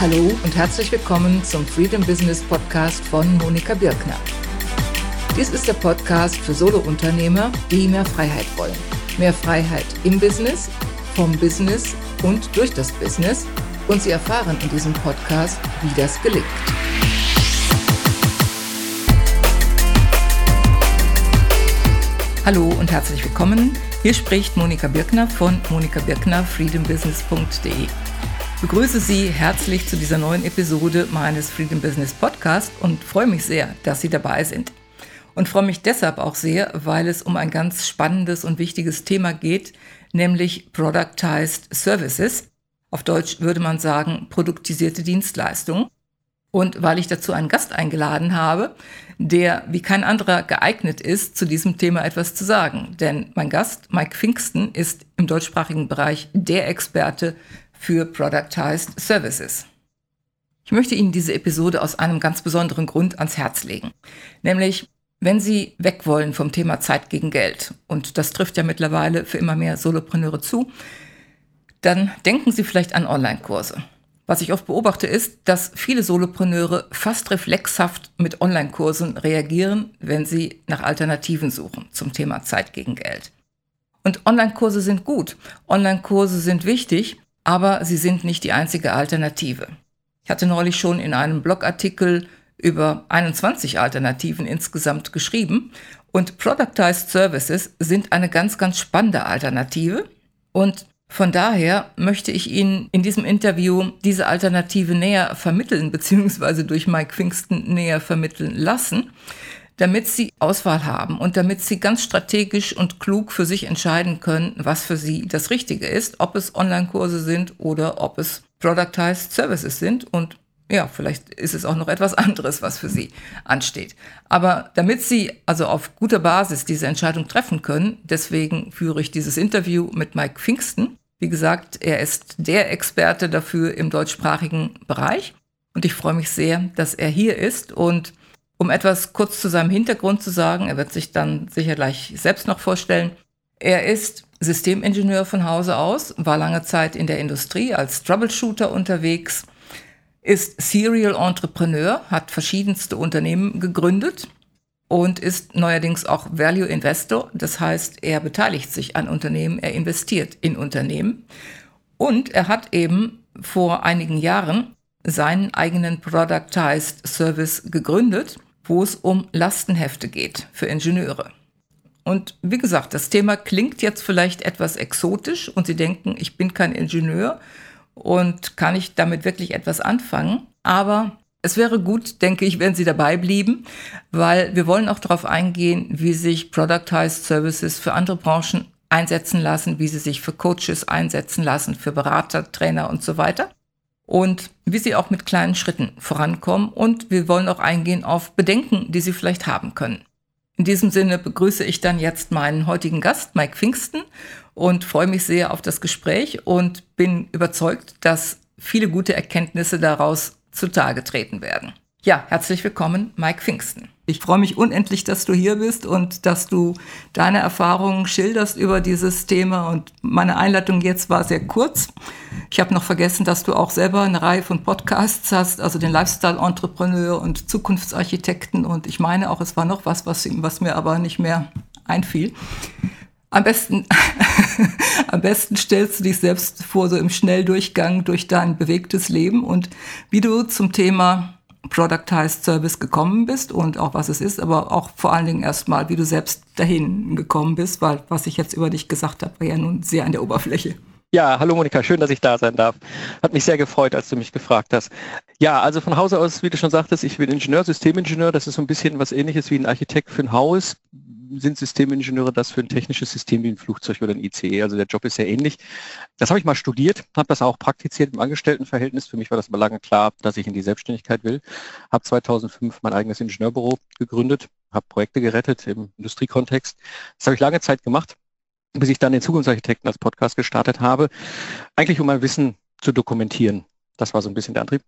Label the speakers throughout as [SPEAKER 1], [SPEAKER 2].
[SPEAKER 1] Hallo und herzlich willkommen zum Freedom Business Podcast von Monika Birkner. Dies ist der Podcast für Solounternehmer, die mehr Freiheit wollen. Mehr Freiheit im Business, vom Business und durch das Business. Und Sie erfahren in diesem Podcast, wie das gelingt. Hallo und herzlich willkommen. Hier spricht Monika Birkner von monikabirkner freedombusiness.de begrüße Sie herzlich zu dieser neuen Episode meines Freedom Business Podcast und freue mich sehr, dass Sie dabei sind. Und freue mich deshalb auch sehr, weil es um ein ganz spannendes und wichtiges Thema geht, nämlich Productized Services. Auf Deutsch würde man sagen, produktisierte Dienstleistungen. Und weil ich dazu einen Gast eingeladen habe, der wie kein anderer geeignet ist, zu diesem Thema etwas zu sagen. Denn mein Gast, Mike Pfingsten, ist im deutschsprachigen Bereich der Experte für Productized Services. Ich möchte Ihnen diese Episode aus einem ganz besonderen Grund ans Herz legen. Nämlich, wenn Sie weg wollen vom Thema Zeit gegen Geld, und das trifft ja mittlerweile für immer mehr Solopreneure zu, dann denken Sie vielleicht an Online-Kurse. Was ich oft beobachte ist, dass viele Solopreneure fast reflexhaft mit Online-Kursen reagieren, wenn sie nach Alternativen suchen zum Thema Zeit gegen Geld. Und Online-Kurse sind gut, Online-Kurse sind wichtig, aber sie sind nicht die einzige Alternative. Ich hatte neulich schon in einem Blogartikel über 21 Alternativen insgesamt geschrieben und Productized Services sind eine ganz, ganz spannende Alternative und von daher möchte ich Ihnen in diesem Interview diese Alternative näher vermitteln, beziehungsweise durch Mike Pfingsten näher vermitteln lassen damit sie Auswahl haben und damit sie ganz strategisch und klug für sich entscheiden können, was für sie das Richtige ist, ob es Online-Kurse sind oder ob es Productized Services sind und ja, vielleicht ist es auch noch etwas anderes, was für Sie ansteht. Aber damit Sie also auf guter Basis diese Entscheidung treffen können, deswegen führe ich dieses Interview mit Mike Pfingsten. Wie gesagt, er ist der Experte dafür im deutschsprachigen Bereich und ich freue mich sehr, dass er hier ist und um etwas kurz zu seinem Hintergrund zu sagen, er wird sich dann sicher gleich selbst noch vorstellen. Er ist Systemingenieur von Hause aus, war lange Zeit in der Industrie als Troubleshooter unterwegs, ist Serial Entrepreneur, hat verschiedenste Unternehmen gegründet und ist neuerdings auch Value Investor. Das heißt, er beteiligt sich an Unternehmen, er investiert in Unternehmen. Und er hat eben vor einigen Jahren seinen eigenen Productized Service gegründet wo es um Lastenhefte geht für Ingenieure. Und wie gesagt, das Thema klingt jetzt vielleicht etwas exotisch und Sie denken, ich bin kein Ingenieur und kann ich damit wirklich etwas anfangen. Aber es wäre gut, denke ich, wenn Sie dabei blieben, weil wir wollen auch darauf eingehen, wie sich Productized Services für andere Branchen einsetzen lassen, wie sie sich für Coaches einsetzen lassen, für Berater, Trainer und so weiter und wie sie auch mit kleinen Schritten vorankommen. Und wir wollen auch eingehen auf Bedenken, die sie vielleicht haben können. In diesem Sinne begrüße ich dann jetzt meinen heutigen Gast, Mike Pfingsten, und freue mich sehr auf das Gespräch und bin überzeugt, dass viele gute Erkenntnisse daraus zutage treten werden. Ja, herzlich willkommen, Mike Pfingsten. Ich freue mich unendlich, dass du hier bist und dass du deine Erfahrungen schilderst über dieses Thema. Und meine Einleitung jetzt war sehr kurz. Ich habe noch vergessen, dass du auch selber eine Reihe von Podcasts hast, also den Lifestyle-Entrepreneur und Zukunftsarchitekten. Und ich meine auch, es war noch was, was, was mir aber nicht mehr einfiel. Am besten, am besten stellst du dich selbst vor, so im Schnelldurchgang durch dein bewegtes Leben und wie du zum Thema Productized Service gekommen bist und auch was es ist, aber auch vor allen Dingen erstmal, wie du selbst dahin gekommen bist, weil was ich jetzt über dich gesagt habe, war ja nun sehr an der Oberfläche.
[SPEAKER 2] Ja, hallo Monika, schön, dass ich da sein darf. Hat mich sehr gefreut, als du mich gefragt hast. Ja, also von Hause aus, wie du schon sagtest, ich bin Ingenieur, Systemingenieur. Das ist so ein bisschen was ähnliches wie ein Architekt für ein Haus sind Systemingenieure das für ein technisches System wie ein Flugzeug oder ein ICE. Also der Job ist sehr ähnlich. Das habe ich mal studiert, habe das auch praktiziert im Angestelltenverhältnis. Für mich war das aber lange klar, dass ich in die Selbstständigkeit will. Habe 2005 mein eigenes Ingenieurbüro gegründet, habe Projekte gerettet im Industriekontext. Das habe ich lange Zeit gemacht, bis ich dann den Zukunftsarchitekten als Podcast gestartet habe. Eigentlich um mein Wissen zu dokumentieren. Das war so ein bisschen der Antrieb.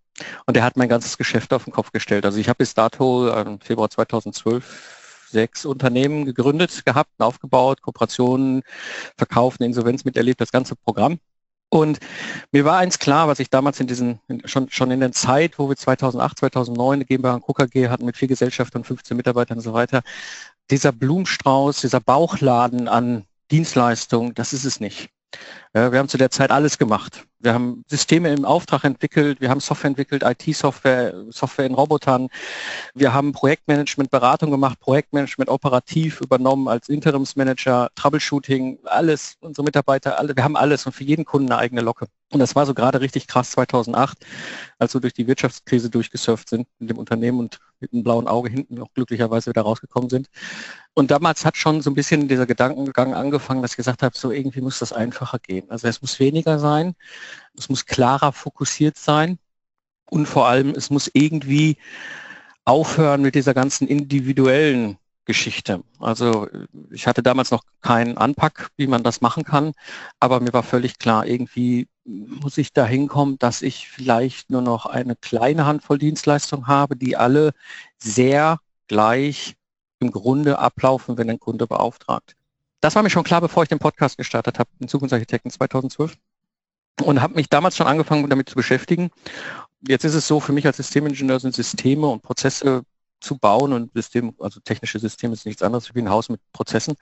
[SPEAKER 2] Und der hat mein ganzes Geschäft auf den Kopf gestellt. Also ich habe bis dato im Februar 2012 sechs Unternehmen gegründet gehabt, aufgebaut, Kooperationen, verkauft, eine Insolvenz miterlebt, das ganze Programm. Und mir war eins klar, was ich damals in diesen, schon, schon in der Zeit, wo wir 2008, 2009 eine GmbH und KKG hatten mit vier Gesellschaften und 15 Mitarbeitern und so weiter, dieser Blumenstrauß, dieser Bauchladen an Dienstleistungen, das ist es nicht. Wir haben zu der Zeit alles gemacht. Wir haben Systeme im Auftrag entwickelt, wir haben Software entwickelt, IT-Software, Software in Robotern. Wir haben Projektmanagement, Beratung gemacht, Projektmanagement operativ übernommen als Interimsmanager, Troubleshooting, alles, unsere Mitarbeiter, alle, wir haben alles und für jeden Kunden eine eigene Locke. Und das war so gerade richtig krass 2008, als wir durch die Wirtschaftskrise durchgesurft sind mit dem Unternehmen und mit einem blauen Auge hinten auch glücklicherweise wieder rausgekommen sind. Und damals hat schon so ein bisschen dieser Gedankengang angefangen, dass ich gesagt habe, so irgendwie muss das einfacher gehen. Also es muss weniger sein, es muss klarer fokussiert sein und vor allem es muss irgendwie aufhören mit dieser ganzen individuellen Geschichte. Also ich hatte damals noch keinen Anpack, wie man das machen kann, aber mir war völlig klar, irgendwie muss ich da hinkommen, dass ich vielleicht nur noch eine kleine Handvoll Dienstleistungen habe, die alle sehr gleich im Grunde ablaufen, wenn ein Kunde beauftragt. Das war mir schon klar, bevor ich den Podcast gestartet habe, den Zukunftsarchitekten 2012 und habe mich damals schon angefangen, damit zu beschäftigen. Jetzt ist es so, für mich als Systemingenieur sind Systeme und Prozesse zu bauen und System, also technische Systeme ist nichts anderes wie ein Haus mit Prozessen.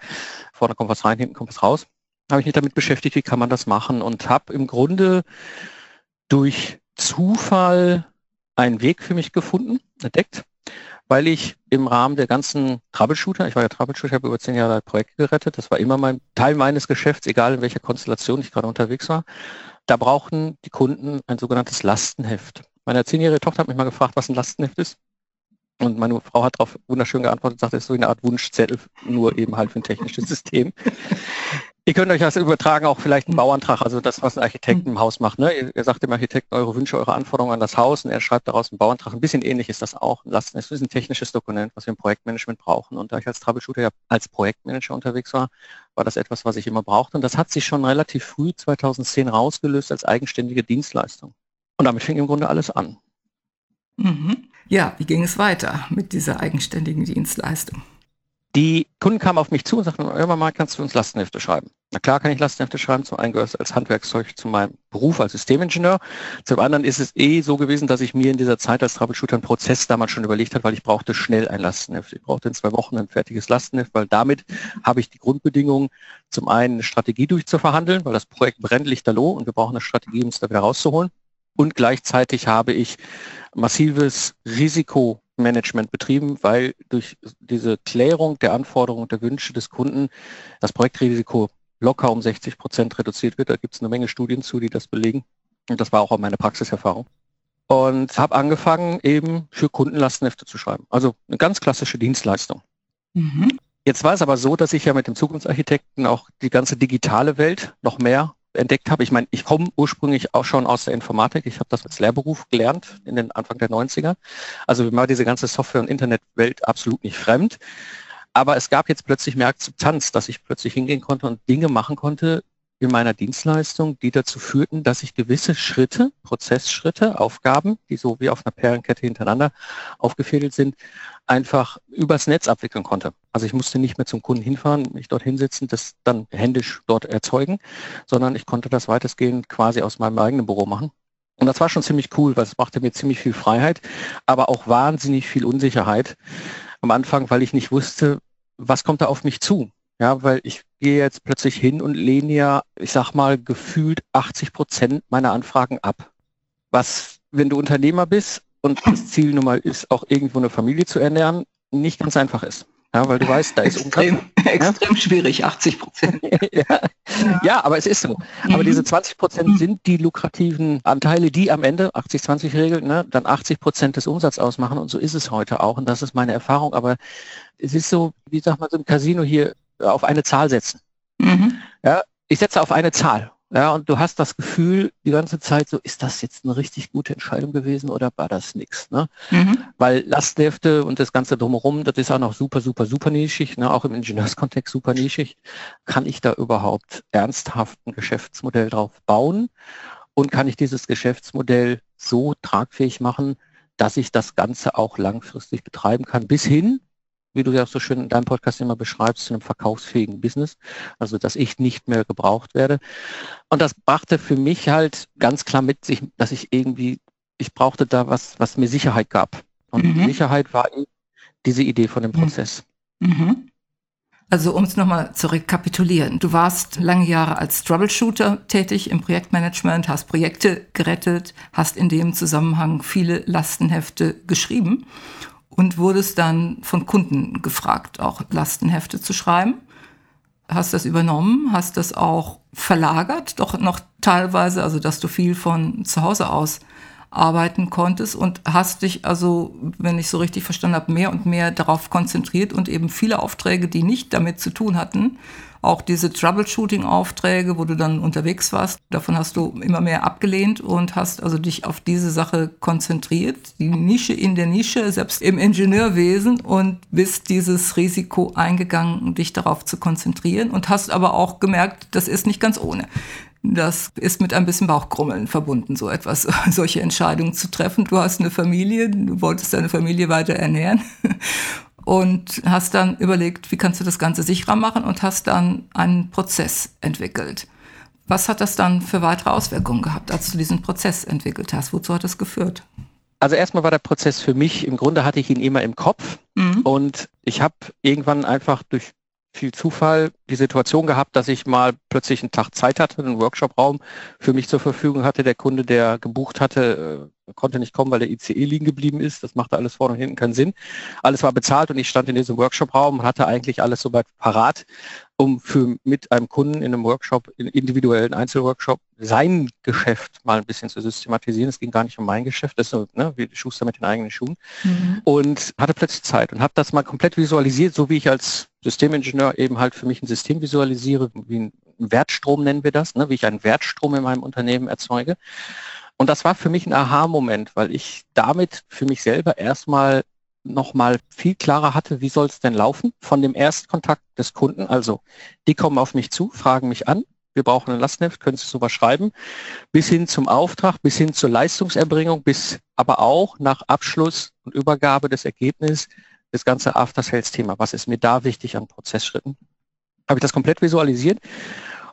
[SPEAKER 2] Vorne kommt was rein, hinten kommt was raus habe ich mich damit beschäftigt, wie kann man das machen und habe im Grunde durch Zufall einen Weg für mich gefunden, entdeckt, weil ich im Rahmen der ganzen Troubleshooter, ich war ja Troubleshooter, habe über zehn Jahre Projekte gerettet, das war immer mein Teil meines Geschäfts, egal in welcher Konstellation ich gerade unterwegs war, da brauchten die Kunden ein sogenanntes Lastenheft. Meine zehnjährige Tochter hat mich mal gefragt, was ein Lastenheft ist. Und meine Frau hat darauf wunderschön geantwortet, sagte, es ist so eine Art Wunschzettel, nur eben halt für ein technisches System. Ihr könnt euch das übertragen, auch vielleicht einen hm. Bauantrag, also das, was ein Architekt hm. im Haus macht. Ne? Ihr, ihr sagt dem Architekten eure Wünsche, eure Anforderungen an das Haus und er schreibt daraus einen Bauantrag. Ein bisschen ähnlich ist das auch. Es ist ein technisches Dokument, was wir im Projektmanagement brauchen. Und da ich als Troubleshooter ja als Projektmanager unterwegs war, war das etwas, was ich immer brauchte. Und das hat sich schon relativ früh 2010 rausgelöst als eigenständige Dienstleistung. Und damit fing im Grunde alles an.
[SPEAKER 1] Mhm. Ja, wie ging es weiter mit dieser eigenständigen Dienstleistung?
[SPEAKER 2] Die Kunden kamen auf mich zu und sagten, irgendwann mal kannst du uns Lastenhefte schreiben. Na klar kann ich Lastenhefte schreiben, zum einen gehört es als Handwerkszeug zu meinem Beruf als Systemingenieur. Zum anderen ist es eh so gewesen, dass ich mir in dieser Zeit als Troubleshooter einen Prozess damals schon überlegt habe, weil ich brauchte schnell ein Lastenheft. Ich brauchte in zwei Wochen ein fertiges Lastenheft, weil damit habe ich die Grundbedingungen, zum einen eine Strategie durchzuverhandeln, weil das Projekt brennt lichterloh und wir brauchen eine Strategie, um es da wieder rauszuholen. Und gleichzeitig habe ich massives Risiko Management betrieben, weil durch diese Klärung der Anforderungen und der Wünsche des Kunden das Projektrisiko locker um 60 Prozent reduziert wird. Da gibt es eine Menge Studien zu, die das belegen. Und das war auch meine Praxiserfahrung. Und habe angefangen, eben für Kunden Lastenhefte zu schreiben. Also eine ganz klassische Dienstleistung. Mhm. Jetzt war es aber so, dass ich ja mit dem Zukunftsarchitekten auch die ganze digitale Welt noch mehr entdeckt habe. Ich meine, ich komme ursprünglich auch schon aus der Informatik. Ich habe das als Lehrberuf gelernt in den Anfang der 90er. Also mir war diese ganze Software- und Internetwelt absolut nicht fremd. Aber es gab jetzt plötzlich mehr Akzeptanz, dass ich plötzlich hingehen konnte und Dinge machen konnte in meiner Dienstleistung, die dazu führten, dass ich gewisse Schritte, Prozessschritte, Aufgaben, die so wie auf einer Perlenkette hintereinander aufgefädelt sind, einfach übers Netz abwickeln konnte. Also ich musste nicht mehr zum Kunden hinfahren, mich dort hinsetzen, das dann händisch dort erzeugen, sondern ich konnte das weitestgehend quasi aus meinem eigenen Büro machen. Und das war schon ziemlich cool, weil es machte mir ziemlich viel Freiheit, aber auch wahnsinnig viel Unsicherheit am Anfang, weil ich nicht wusste, was kommt da auf mich zu. Ja, weil ich gehe jetzt plötzlich hin und lehne ja, ich sag mal, gefühlt 80 Prozent meiner Anfragen ab. Was, wenn du Unternehmer bist und das Ziel nun mal ist, auch irgendwo eine Familie zu ernähren, nicht ganz einfach ist. Ja, weil du weißt, da ist
[SPEAKER 1] extrem, extrem schwierig, 80 Prozent.
[SPEAKER 2] ja. ja. aber es ist so. Mhm. Aber diese 20 Prozent mhm. sind die lukrativen Anteile, die am Ende, 80-20-Regel, ne, dann 80 Prozent des Umsatzes ausmachen. Und so ist es heute auch. Und das ist meine Erfahrung. Aber es ist so, wie sagt man so im Casino hier, auf eine Zahl setzen. Mhm. Ja, ich setze auf eine Zahl. Ja, und du hast das Gefühl die ganze Zeit so, ist das jetzt eine richtig gute Entscheidung gewesen oder war das nichts? Ne? Mhm. Weil Lasthefte und das Ganze drumherum, das ist auch noch super, super, super nischig, ne? auch im Ingenieurskontext super nischig. Kann ich da überhaupt ernsthaft ein Geschäftsmodell drauf bauen? Und kann ich dieses Geschäftsmodell so tragfähig machen, dass ich das Ganze auch langfristig betreiben kann, bis hin wie du ja so schön in deinem Podcast immer beschreibst, zu einem verkaufsfähigen Business. Also, dass ich nicht mehr gebraucht werde. Und das brachte für mich halt ganz klar mit sich, dass ich irgendwie, ich brauchte da was, was mir Sicherheit gab. Und mhm. Sicherheit war eben diese Idee von dem mhm. Prozess. Mhm.
[SPEAKER 1] Also um es nochmal zu rekapitulieren. Du warst lange Jahre als Troubleshooter tätig im Projektmanagement, hast Projekte gerettet, hast in dem Zusammenhang viele Lastenhefte geschrieben und wurdest dann von Kunden gefragt, auch Lastenhefte zu schreiben. Hast das übernommen, hast das auch verlagert, doch noch teilweise, also dass du viel von zu Hause aus arbeiten konntest und hast dich also, wenn ich so richtig verstanden habe, mehr und mehr darauf konzentriert und eben viele Aufträge, die nicht damit zu tun hatten, auch diese Troubleshooting-Aufträge, wo du dann unterwegs warst, davon hast du immer mehr abgelehnt und hast also dich auf diese Sache konzentriert, die Nische in der Nische, selbst im Ingenieurwesen und bist dieses Risiko eingegangen, dich darauf zu konzentrieren und hast aber auch gemerkt, das ist nicht ganz ohne. Das ist mit ein bisschen Bauchkrummeln verbunden, so etwas, solche Entscheidungen zu treffen. Du hast eine Familie, du wolltest deine Familie weiter ernähren und hast dann überlegt, wie kannst du das Ganze sicherer machen und hast dann einen Prozess entwickelt. Was hat das dann für weitere Auswirkungen gehabt, als du diesen Prozess entwickelt hast? Wozu hat das geführt?
[SPEAKER 2] Also erstmal war der Prozess für mich, im Grunde hatte ich ihn immer im Kopf mhm. und ich habe irgendwann einfach durch viel Zufall die Situation gehabt, dass ich mal plötzlich einen Tag Zeit hatte, einen Workshop-Raum für mich zur Verfügung hatte. Der Kunde, der gebucht hatte, äh, konnte nicht kommen, weil der ICE liegen geblieben ist. Das machte alles vorne und hinten keinen Sinn. Alles war bezahlt und ich stand in diesem Workshop-Raum und hatte eigentlich alles soweit parat um für mit einem Kunden in einem Workshop, in individuellen Einzelworkshop, sein Geschäft mal ein bisschen zu systematisieren. Es ging gar nicht um mein Geschäft, das ist so, ne, wie Schuster mit den eigenen Schuhen. Mhm. Und hatte plötzlich Zeit und habe das mal komplett visualisiert, so wie ich als Systemingenieur eben halt für mich ein System visualisiere, wie ein Wertstrom nennen wir das, ne, wie ich einen Wertstrom in meinem Unternehmen erzeuge. Und das war für mich ein Aha-Moment, weil ich damit für mich selber erstmal nochmal viel klarer hatte, wie soll es denn laufen von dem Erstkontakt des Kunden. Also die kommen auf mich zu, fragen mich an, wir brauchen ein Lastenheft, können Sie sowas schreiben, bis hin zum Auftrag, bis hin zur Leistungserbringung, bis aber auch nach Abschluss und Übergabe des Ergebnisses das ganze After-Sales-Thema. Was ist mir da wichtig an Prozessschritten? Habe ich das komplett visualisiert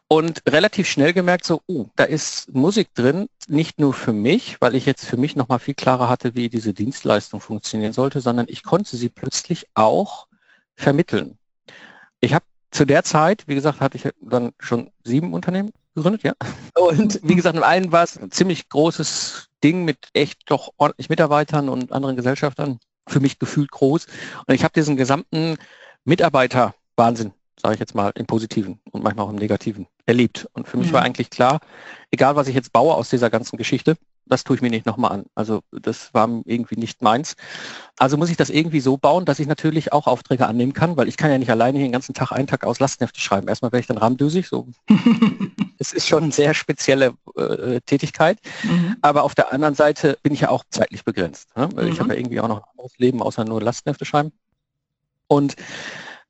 [SPEAKER 2] und relativ schnell gemerkt, so, oh, da ist Musik drin, nicht nur für mich, weil ich jetzt für mich nochmal viel klarer hatte, wie diese Dienstleistung funktionieren sollte, sondern ich konnte sie plötzlich auch vermitteln. Ich habe zu der Zeit, wie gesagt, hatte ich dann schon sieben Unternehmen gegründet, ja. Und wie gesagt, in allen war es ein ziemlich großes Ding mit echt doch ordentlich Mitarbeitern und anderen Gesellschaftern, für mich gefühlt groß. Und ich habe diesen gesamten Mitarbeiter-Wahnsinn sage ich jetzt mal, im Positiven und manchmal auch im Negativen erlebt. Und für mich mhm. war eigentlich klar, egal was ich jetzt baue aus dieser ganzen Geschichte, das tue ich mir nicht nochmal an. Also das war irgendwie nicht meins. Also muss ich das irgendwie so bauen, dass ich natürlich auch Aufträge annehmen kann, weil ich kann ja nicht alleine hier den ganzen Tag einen Tag aus Lastenhefte schreiben. Erstmal wäre ich dann rahmdüsig. So. es ist schon eine sehr spezielle äh, Tätigkeit. Mhm. Aber auf der anderen Seite bin ich ja auch zeitlich begrenzt. Ne? Mhm. Ich habe ja irgendwie auch noch ein anderes Leben, außer nur Lastenhefte schreiben. Und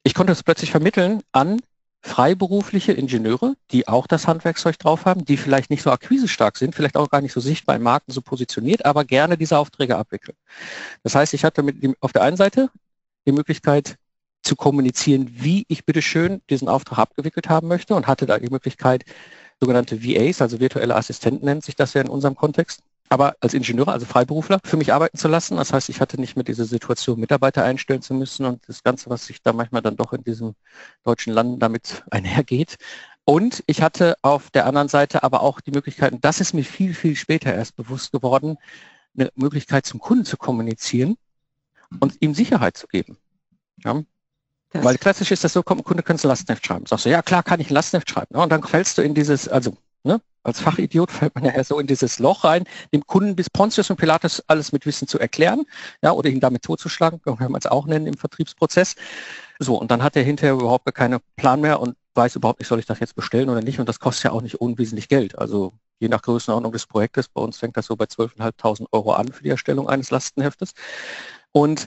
[SPEAKER 2] ich konnte es plötzlich vermitteln an freiberufliche Ingenieure, die auch das Handwerkszeug drauf haben, die vielleicht nicht so akquisestark sind, vielleicht auch gar nicht so sichtbar im Markt so positioniert, aber gerne diese Aufträge abwickeln. Das heißt, ich hatte mit dem, auf der einen Seite die Möglichkeit zu kommunizieren, wie ich bitteschön diesen Auftrag abgewickelt haben möchte und hatte da die Möglichkeit, sogenannte VAs, also virtuelle Assistenten nennt sich das ja in unserem Kontext, aber als Ingenieur, also Freiberufler, für mich arbeiten zu lassen. Das heißt, ich hatte nicht mehr diese Situation, Mitarbeiter einstellen zu müssen und das Ganze, was sich da manchmal dann doch in diesem deutschen Land damit einhergeht. Und ich hatte auf der anderen Seite aber auch die Möglichkeit, und das ist mir viel, viel später erst bewusst geworden, eine Möglichkeit zum Kunden zu kommunizieren und ihm Sicherheit zu geben. Ja? Weil klassisch ist das so, kommt ein Kunde, kannst du Lastenheft schreiben. Sagst du, ja klar, kann ich ein Lastenheft schreiben. Und dann fällst du in dieses, also ne, als Fachidiot fällt man ja so in dieses Loch rein, dem Kunden bis Pontius und Pilatus alles mit Wissen zu erklären, ja, oder ihn damit totzuschlagen, kann man es auch nennen im Vertriebsprozess. So, und dann hat er hinterher überhaupt keinen Plan mehr und weiß überhaupt nicht, soll ich das jetzt bestellen oder nicht. Und das kostet ja auch nicht unwesentlich Geld. Also je nach Größenordnung des Projektes, bei uns fängt das so bei 12.500 Euro an für die Erstellung eines Lastenheftes. Und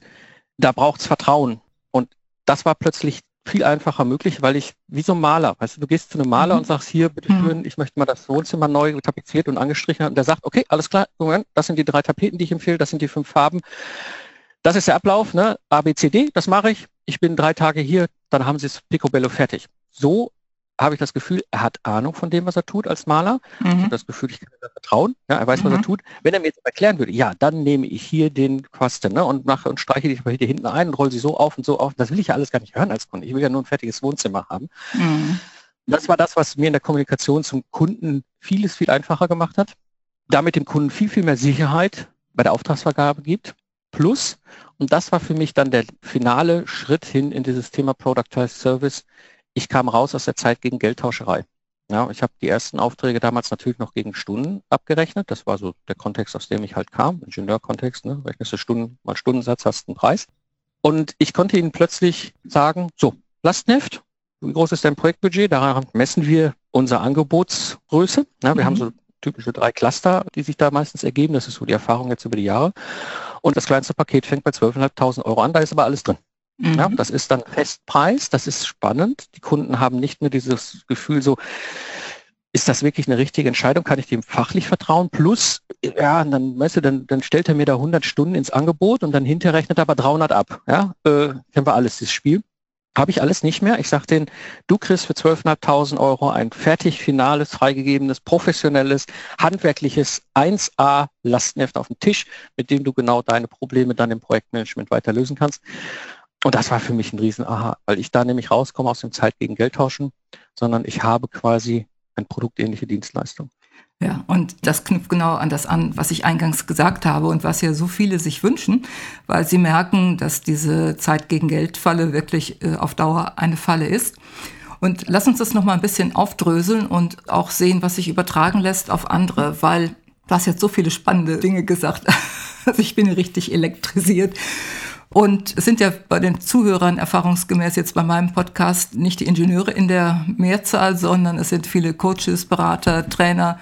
[SPEAKER 2] da braucht es Vertrauen. Und das war plötzlich viel einfacher möglich, weil ich, wie so ein Maler, weißt du, du gehst zu einem Maler mhm. und sagst, hier, bitte schön, mhm. ich möchte mal das Wohnzimmer neu tapeziert und angestrichen haben. Und der sagt, okay, alles klar, Moment, das sind die drei Tapeten, die ich empfehle, das sind die fünf Farben. das ist der Ablauf, ne? A, B, C, D, das mache ich. Ich bin drei Tage hier, dann haben Sie es picobello fertig. So habe ich das Gefühl, er hat Ahnung von dem, was er tut als Maler. Mhm. Ich habe das Gefühl, ich kann ihm vertrauen. Ja, er weiß, mhm. was er mhm. tut. Wenn er mir jetzt erklären würde, ja, dann nehme ich hier den Quasten ne, und mache und streiche die hier hinten ein und rolle sie so auf und so auf. Das will ich ja alles gar nicht hören als Kunde. Ich will ja nur ein fertiges Wohnzimmer haben. Mhm. Das war das, was mir in der Kommunikation zum Kunden vieles, viel einfacher gemacht hat. Damit dem Kunden viel, viel mehr Sicherheit bei der Auftragsvergabe gibt. Plus, und das war für mich dann der finale Schritt hin in dieses Thema Productized Service, ich kam raus aus der Zeit gegen Geldtauscherei. Ja, ich habe die ersten Aufträge damals natürlich noch gegen Stunden abgerechnet. Das war so der Kontext, aus dem ich halt kam, Ingenieurkontext. Ne? Rechnest du Stunden mal Stundensatz, hast einen Preis. Und ich konnte ihnen plötzlich sagen, so, Lastenheft, wie groß ist dein Projektbudget? Daran messen wir unsere Angebotsgröße. Ja, wir mhm. haben so typische drei Cluster, die sich da meistens ergeben. Das ist so die Erfahrung jetzt über die Jahre. Und das kleinste Paket fängt bei 12.500 Euro an. Da ist aber alles drin. Mhm. Ja, das ist dann Festpreis, das ist spannend. Die Kunden haben nicht nur dieses Gefühl so, ist das wirklich eine richtige Entscheidung? Kann ich dem fachlich vertrauen? Plus, ja, dann, weißt du, dann, dann stellt er mir da 100 Stunden ins Angebot und dann hinterher rechnet er aber 300 ab. Ja, äh, kennen wir alles, dieses Spiel. Habe ich alles nicht mehr. Ich sage denen, du kriegst für 12.500 Euro ein fertig finales, freigegebenes, professionelles, handwerkliches 1A Lastenheft auf dem Tisch, mit dem du genau deine Probleme dann im Projektmanagement weiter lösen kannst. Und das war für mich ein riesen Aha, weil ich da nämlich rauskomme aus dem Zeit gegen Geld tauschen, sondern ich habe quasi ein produktähnliche Dienstleistung.
[SPEAKER 1] Ja, und das knüpft genau an das an, was ich eingangs gesagt habe und was ja so viele sich wünschen, weil sie merken, dass diese Zeit gegen Geld-Falle wirklich äh, auf Dauer eine Falle ist. Und lass uns das nochmal ein bisschen aufdröseln und auch sehen, was sich übertragen lässt auf andere, weil du hast jetzt so viele spannende Dinge gesagt. Also ich bin richtig elektrisiert. Und es sind ja bei den Zuhörern erfahrungsgemäß jetzt bei meinem Podcast nicht die Ingenieure in der Mehrzahl, sondern es sind viele Coaches, Berater, Trainer,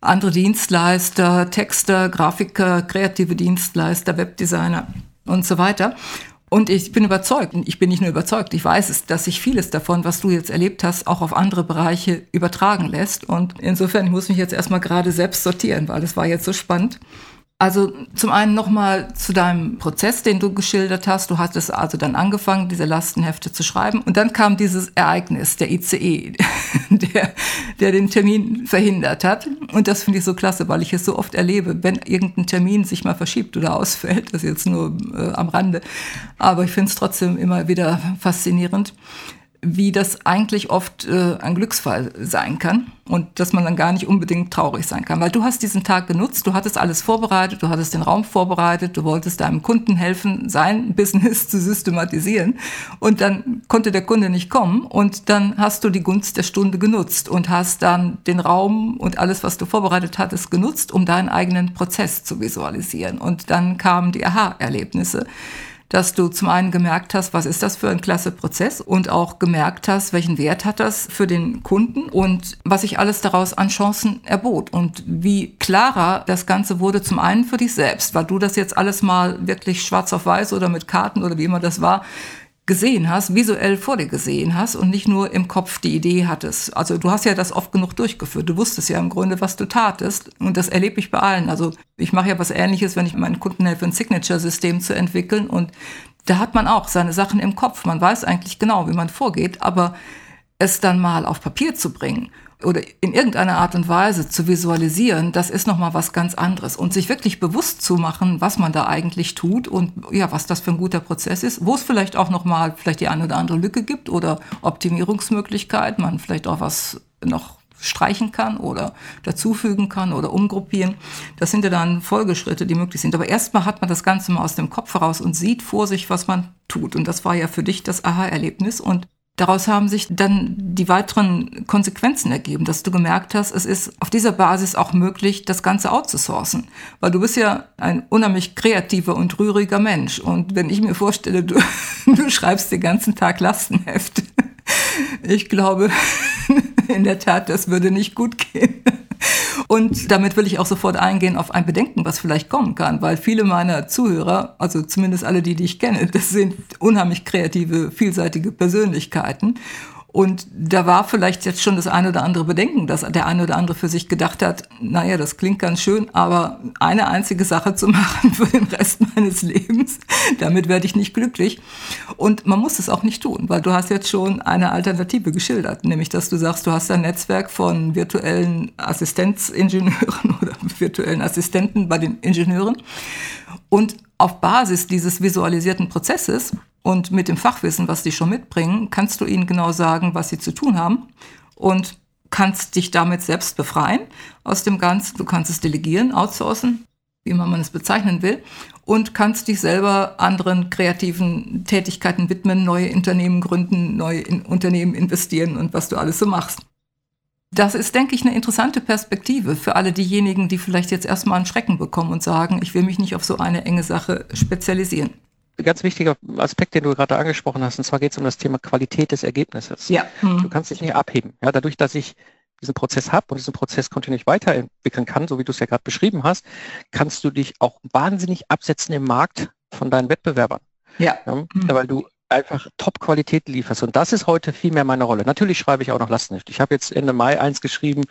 [SPEAKER 1] andere Dienstleister, Texter, Grafiker, kreative Dienstleister, Webdesigner und so weiter. Und ich bin überzeugt, ich bin nicht nur überzeugt, ich weiß es, dass sich vieles davon, was du jetzt erlebt hast, auch auf andere Bereiche übertragen lässt. Und insofern, ich muss mich jetzt erstmal gerade selbst sortieren, weil es war jetzt so spannend. Also zum einen nochmal zu deinem Prozess, den du geschildert hast. Du hattest also dann angefangen, diese Lastenhefte zu schreiben. Und dann kam dieses Ereignis, der ICE, der, der den Termin verhindert hat. Und das finde ich so klasse, weil ich es so oft erlebe, wenn irgendein Termin sich mal verschiebt oder ausfällt. Das ist jetzt nur äh, am Rande. Aber ich finde es trotzdem immer wieder faszinierend wie das eigentlich oft äh, ein Glücksfall sein kann und dass man dann gar nicht unbedingt traurig sein kann. Weil du hast diesen Tag genutzt, du hattest alles vorbereitet, du hattest den Raum vorbereitet, du wolltest deinem Kunden helfen, sein Business zu systematisieren und dann konnte der Kunde nicht kommen und dann hast du die Gunst der Stunde genutzt und hast dann den Raum und alles, was du vorbereitet hattest, genutzt, um deinen eigenen Prozess zu visualisieren. Und dann kamen die Aha-Erlebnisse dass du zum einen gemerkt hast, was ist das für ein klasse Prozess und auch gemerkt hast, welchen Wert hat das für den Kunden und was sich alles daraus an Chancen erbot. Und wie klarer das Ganze wurde zum einen für dich selbst, weil du das jetzt alles mal wirklich schwarz auf weiß oder mit Karten oder wie immer das war, gesehen hast, visuell vor dir gesehen hast und nicht nur im Kopf die Idee hattest. Also du hast ja das oft genug durchgeführt. Du wusstest ja im Grunde, was du tatest. Und das erlebe ich bei allen. Also ich mache ja was ähnliches, wenn ich meinen Kunden helfe, ein Signature-System zu entwickeln. Und da hat man auch seine Sachen im Kopf. Man weiß eigentlich genau, wie man vorgeht. Aber es dann mal auf Papier zu bringen oder in irgendeiner Art und Weise zu visualisieren, das ist nochmal was ganz anderes. Und sich wirklich bewusst zu machen, was man da eigentlich tut und ja, was das für ein guter Prozess ist, wo es vielleicht auch nochmal vielleicht die eine oder andere Lücke gibt oder Optimierungsmöglichkeit, man vielleicht auch was noch streichen kann oder dazufügen kann oder umgruppieren. Das sind ja dann Folgeschritte, die möglich sind. Aber erstmal hat man das Ganze mal aus dem Kopf heraus und sieht vor sich, was man tut. Und das war ja für dich das Aha-Erlebnis. Und Daraus haben sich dann die weiteren Konsequenzen ergeben, dass du gemerkt hast, es ist auf dieser Basis auch möglich, das Ganze outzusourcen. Weil du bist ja ein unheimlich kreativer und rühriger Mensch. Und wenn ich mir vorstelle, du, du schreibst den ganzen Tag Lastenheft, ich glaube, in der Tat, das würde nicht gut gehen. Und damit will ich auch sofort eingehen auf ein Bedenken, was vielleicht kommen kann, weil viele meiner Zuhörer, also zumindest alle die, die ich kenne, das sind unheimlich kreative, vielseitige Persönlichkeiten. Und da war vielleicht jetzt schon das eine oder andere Bedenken, dass der eine oder andere für sich gedacht hat, naja, das klingt ganz schön, aber eine einzige Sache zu machen für den Rest meines Lebens, damit werde ich nicht glücklich. Und man muss es auch nicht tun, weil du hast jetzt schon eine Alternative geschildert, nämlich dass du sagst, du hast ein Netzwerk von virtuellen Assistenzingenieuren oder virtuellen Assistenten bei den Ingenieuren. Und auf Basis dieses visualisierten Prozesses und mit dem Fachwissen, was die schon mitbringen, kannst du ihnen genau sagen, was sie zu tun haben und kannst dich damit selbst befreien aus dem Ganzen. Du kannst es delegieren, outsourcen, wie immer man es bezeichnen will, und kannst dich selber anderen kreativen Tätigkeiten widmen, neue Unternehmen gründen, neue in Unternehmen investieren und was du alles so machst. Das ist, denke ich, eine interessante Perspektive für alle diejenigen, die vielleicht jetzt erstmal einen Schrecken bekommen und sagen, ich will mich nicht auf so eine enge Sache spezialisieren
[SPEAKER 2] ganz wichtiger Aspekt, den du gerade angesprochen hast, und zwar geht es um das Thema Qualität des Ergebnisses. Ja. Mhm. Du kannst dich nicht abheben. Ja, dadurch, dass ich diesen Prozess habe und diesen Prozess kontinuierlich weiterentwickeln kann, so wie du es ja gerade beschrieben hast, kannst du dich auch wahnsinnig absetzen im Markt von deinen Wettbewerbern. Ja. ja mhm. Weil du einfach Top-Qualität lieferst. Und das ist heute viel mehr meine Rolle. Natürlich schreibe ich auch noch Lastenheft. Ich habe jetzt Ende Mai eins geschrieben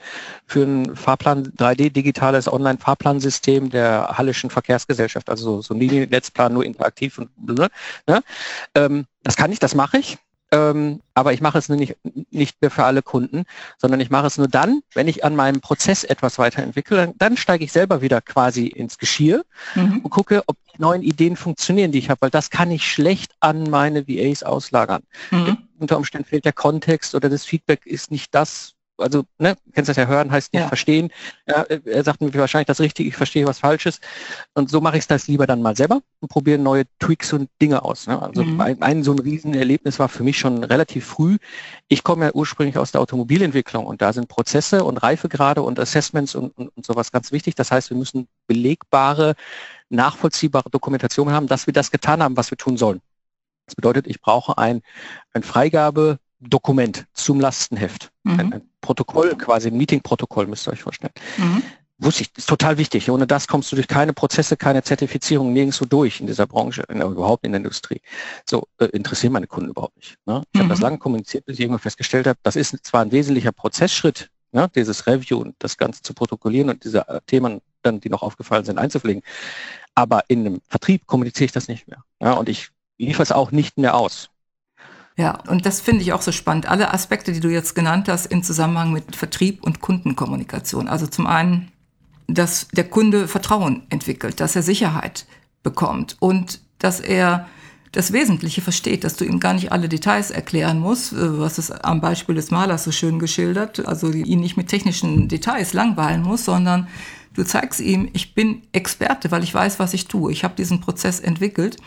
[SPEAKER 2] für ein Fahrplan 3D digitales Online-Fahrplansystem der Hallischen Verkehrsgesellschaft, also so, so ein Liniennetzplan nur interaktiv und ne? ne? Ähm, das kann ich, das mache ich. Ähm, aber ich mache es nur nicht, nicht mehr für alle Kunden, sondern ich mache es nur dann, wenn ich an meinem Prozess etwas weiterentwickle. Dann, dann steige ich selber wieder quasi ins Geschirr mhm. und gucke, ob die neuen Ideen funktionieren, die ich habe, weil das kann ich schlecht an meine VAs auslagern. Mhm. Unter Umständen fehlt der Kontext oder das Feedback ist nicht das, also, ne, kennst das ja hören, heißt nicht ja. verstehen. Ja, er sagt mir wahrscheinlich das Richtige, ich verstehe was Falsches. Und so mache ich das lieber dann mal selber und probiere neue Tweaks und Dinge aus. Ne? Also mhm. ein, ein, so ein Riesenerlebnis war für mich schon relativ früh. Ich komme ja ursprünglich aus der Automobilentwicklung und da sind Prozesse und Reifegrade und Assessments und, und, und sowas ganz wichtig. Das heißt, wir müssen belegbare, nachvollziehbare Dokumentation haben, dass wir das getan haben, was wir tun sollen. Das bedeutet, ich brauche ein, ein Freigabe, Dokument zum Lastenheft. Mhm. Ein, ein, Protokoll, quasi ein Meeting-Protokoll, müsst ihr euch vorstellen. Mhm. Wusste ich, ist total wichtig. Ohne das kommst du durch keine Prozesse, keine Zertifizierung nirgendwo durch in dieser Branche, in, überhaupt in der Industrie. So äh, interessieren meine Kunden überhaupt nicht. Ne? Ich mhm. habe das lange kommuniziert, bis ich irgendwann festgestellt habe, das ist zwar ein wesentlicher Prozessschritt, ne? dieses Review und das Ganze zu protokollieren und diese äh, Themen dann, die noch aufgefallen sind, einzupflegen. Aber in einem Vertrieb kommuniziere ich das nicht mehr. Ja? Und ich liefere es auch nicht mehr aus.
[SPEAKER 1] Ja, und das finde ich auch so spannend. Alle Aspekte, die du jetzt genannt hast, im Zusammenhang mit Vertrieb und Kundenkommunikation. Also zum einen, dass der Kunde Vertrauen entwickelt, dass er Sicherheit bekommt und dass er das Wesentliche versteht, dass du ihm gar nicht alle Details erklären musst, äh, was es am Beispiel des Malers so schön geschildert, also ihn nicht mit technischen Details langweilen muss, sondern du zeigst ihm, ich bin Experte, weil ich weiß, was ich tue. Ich habe diesen Prozess entwicklt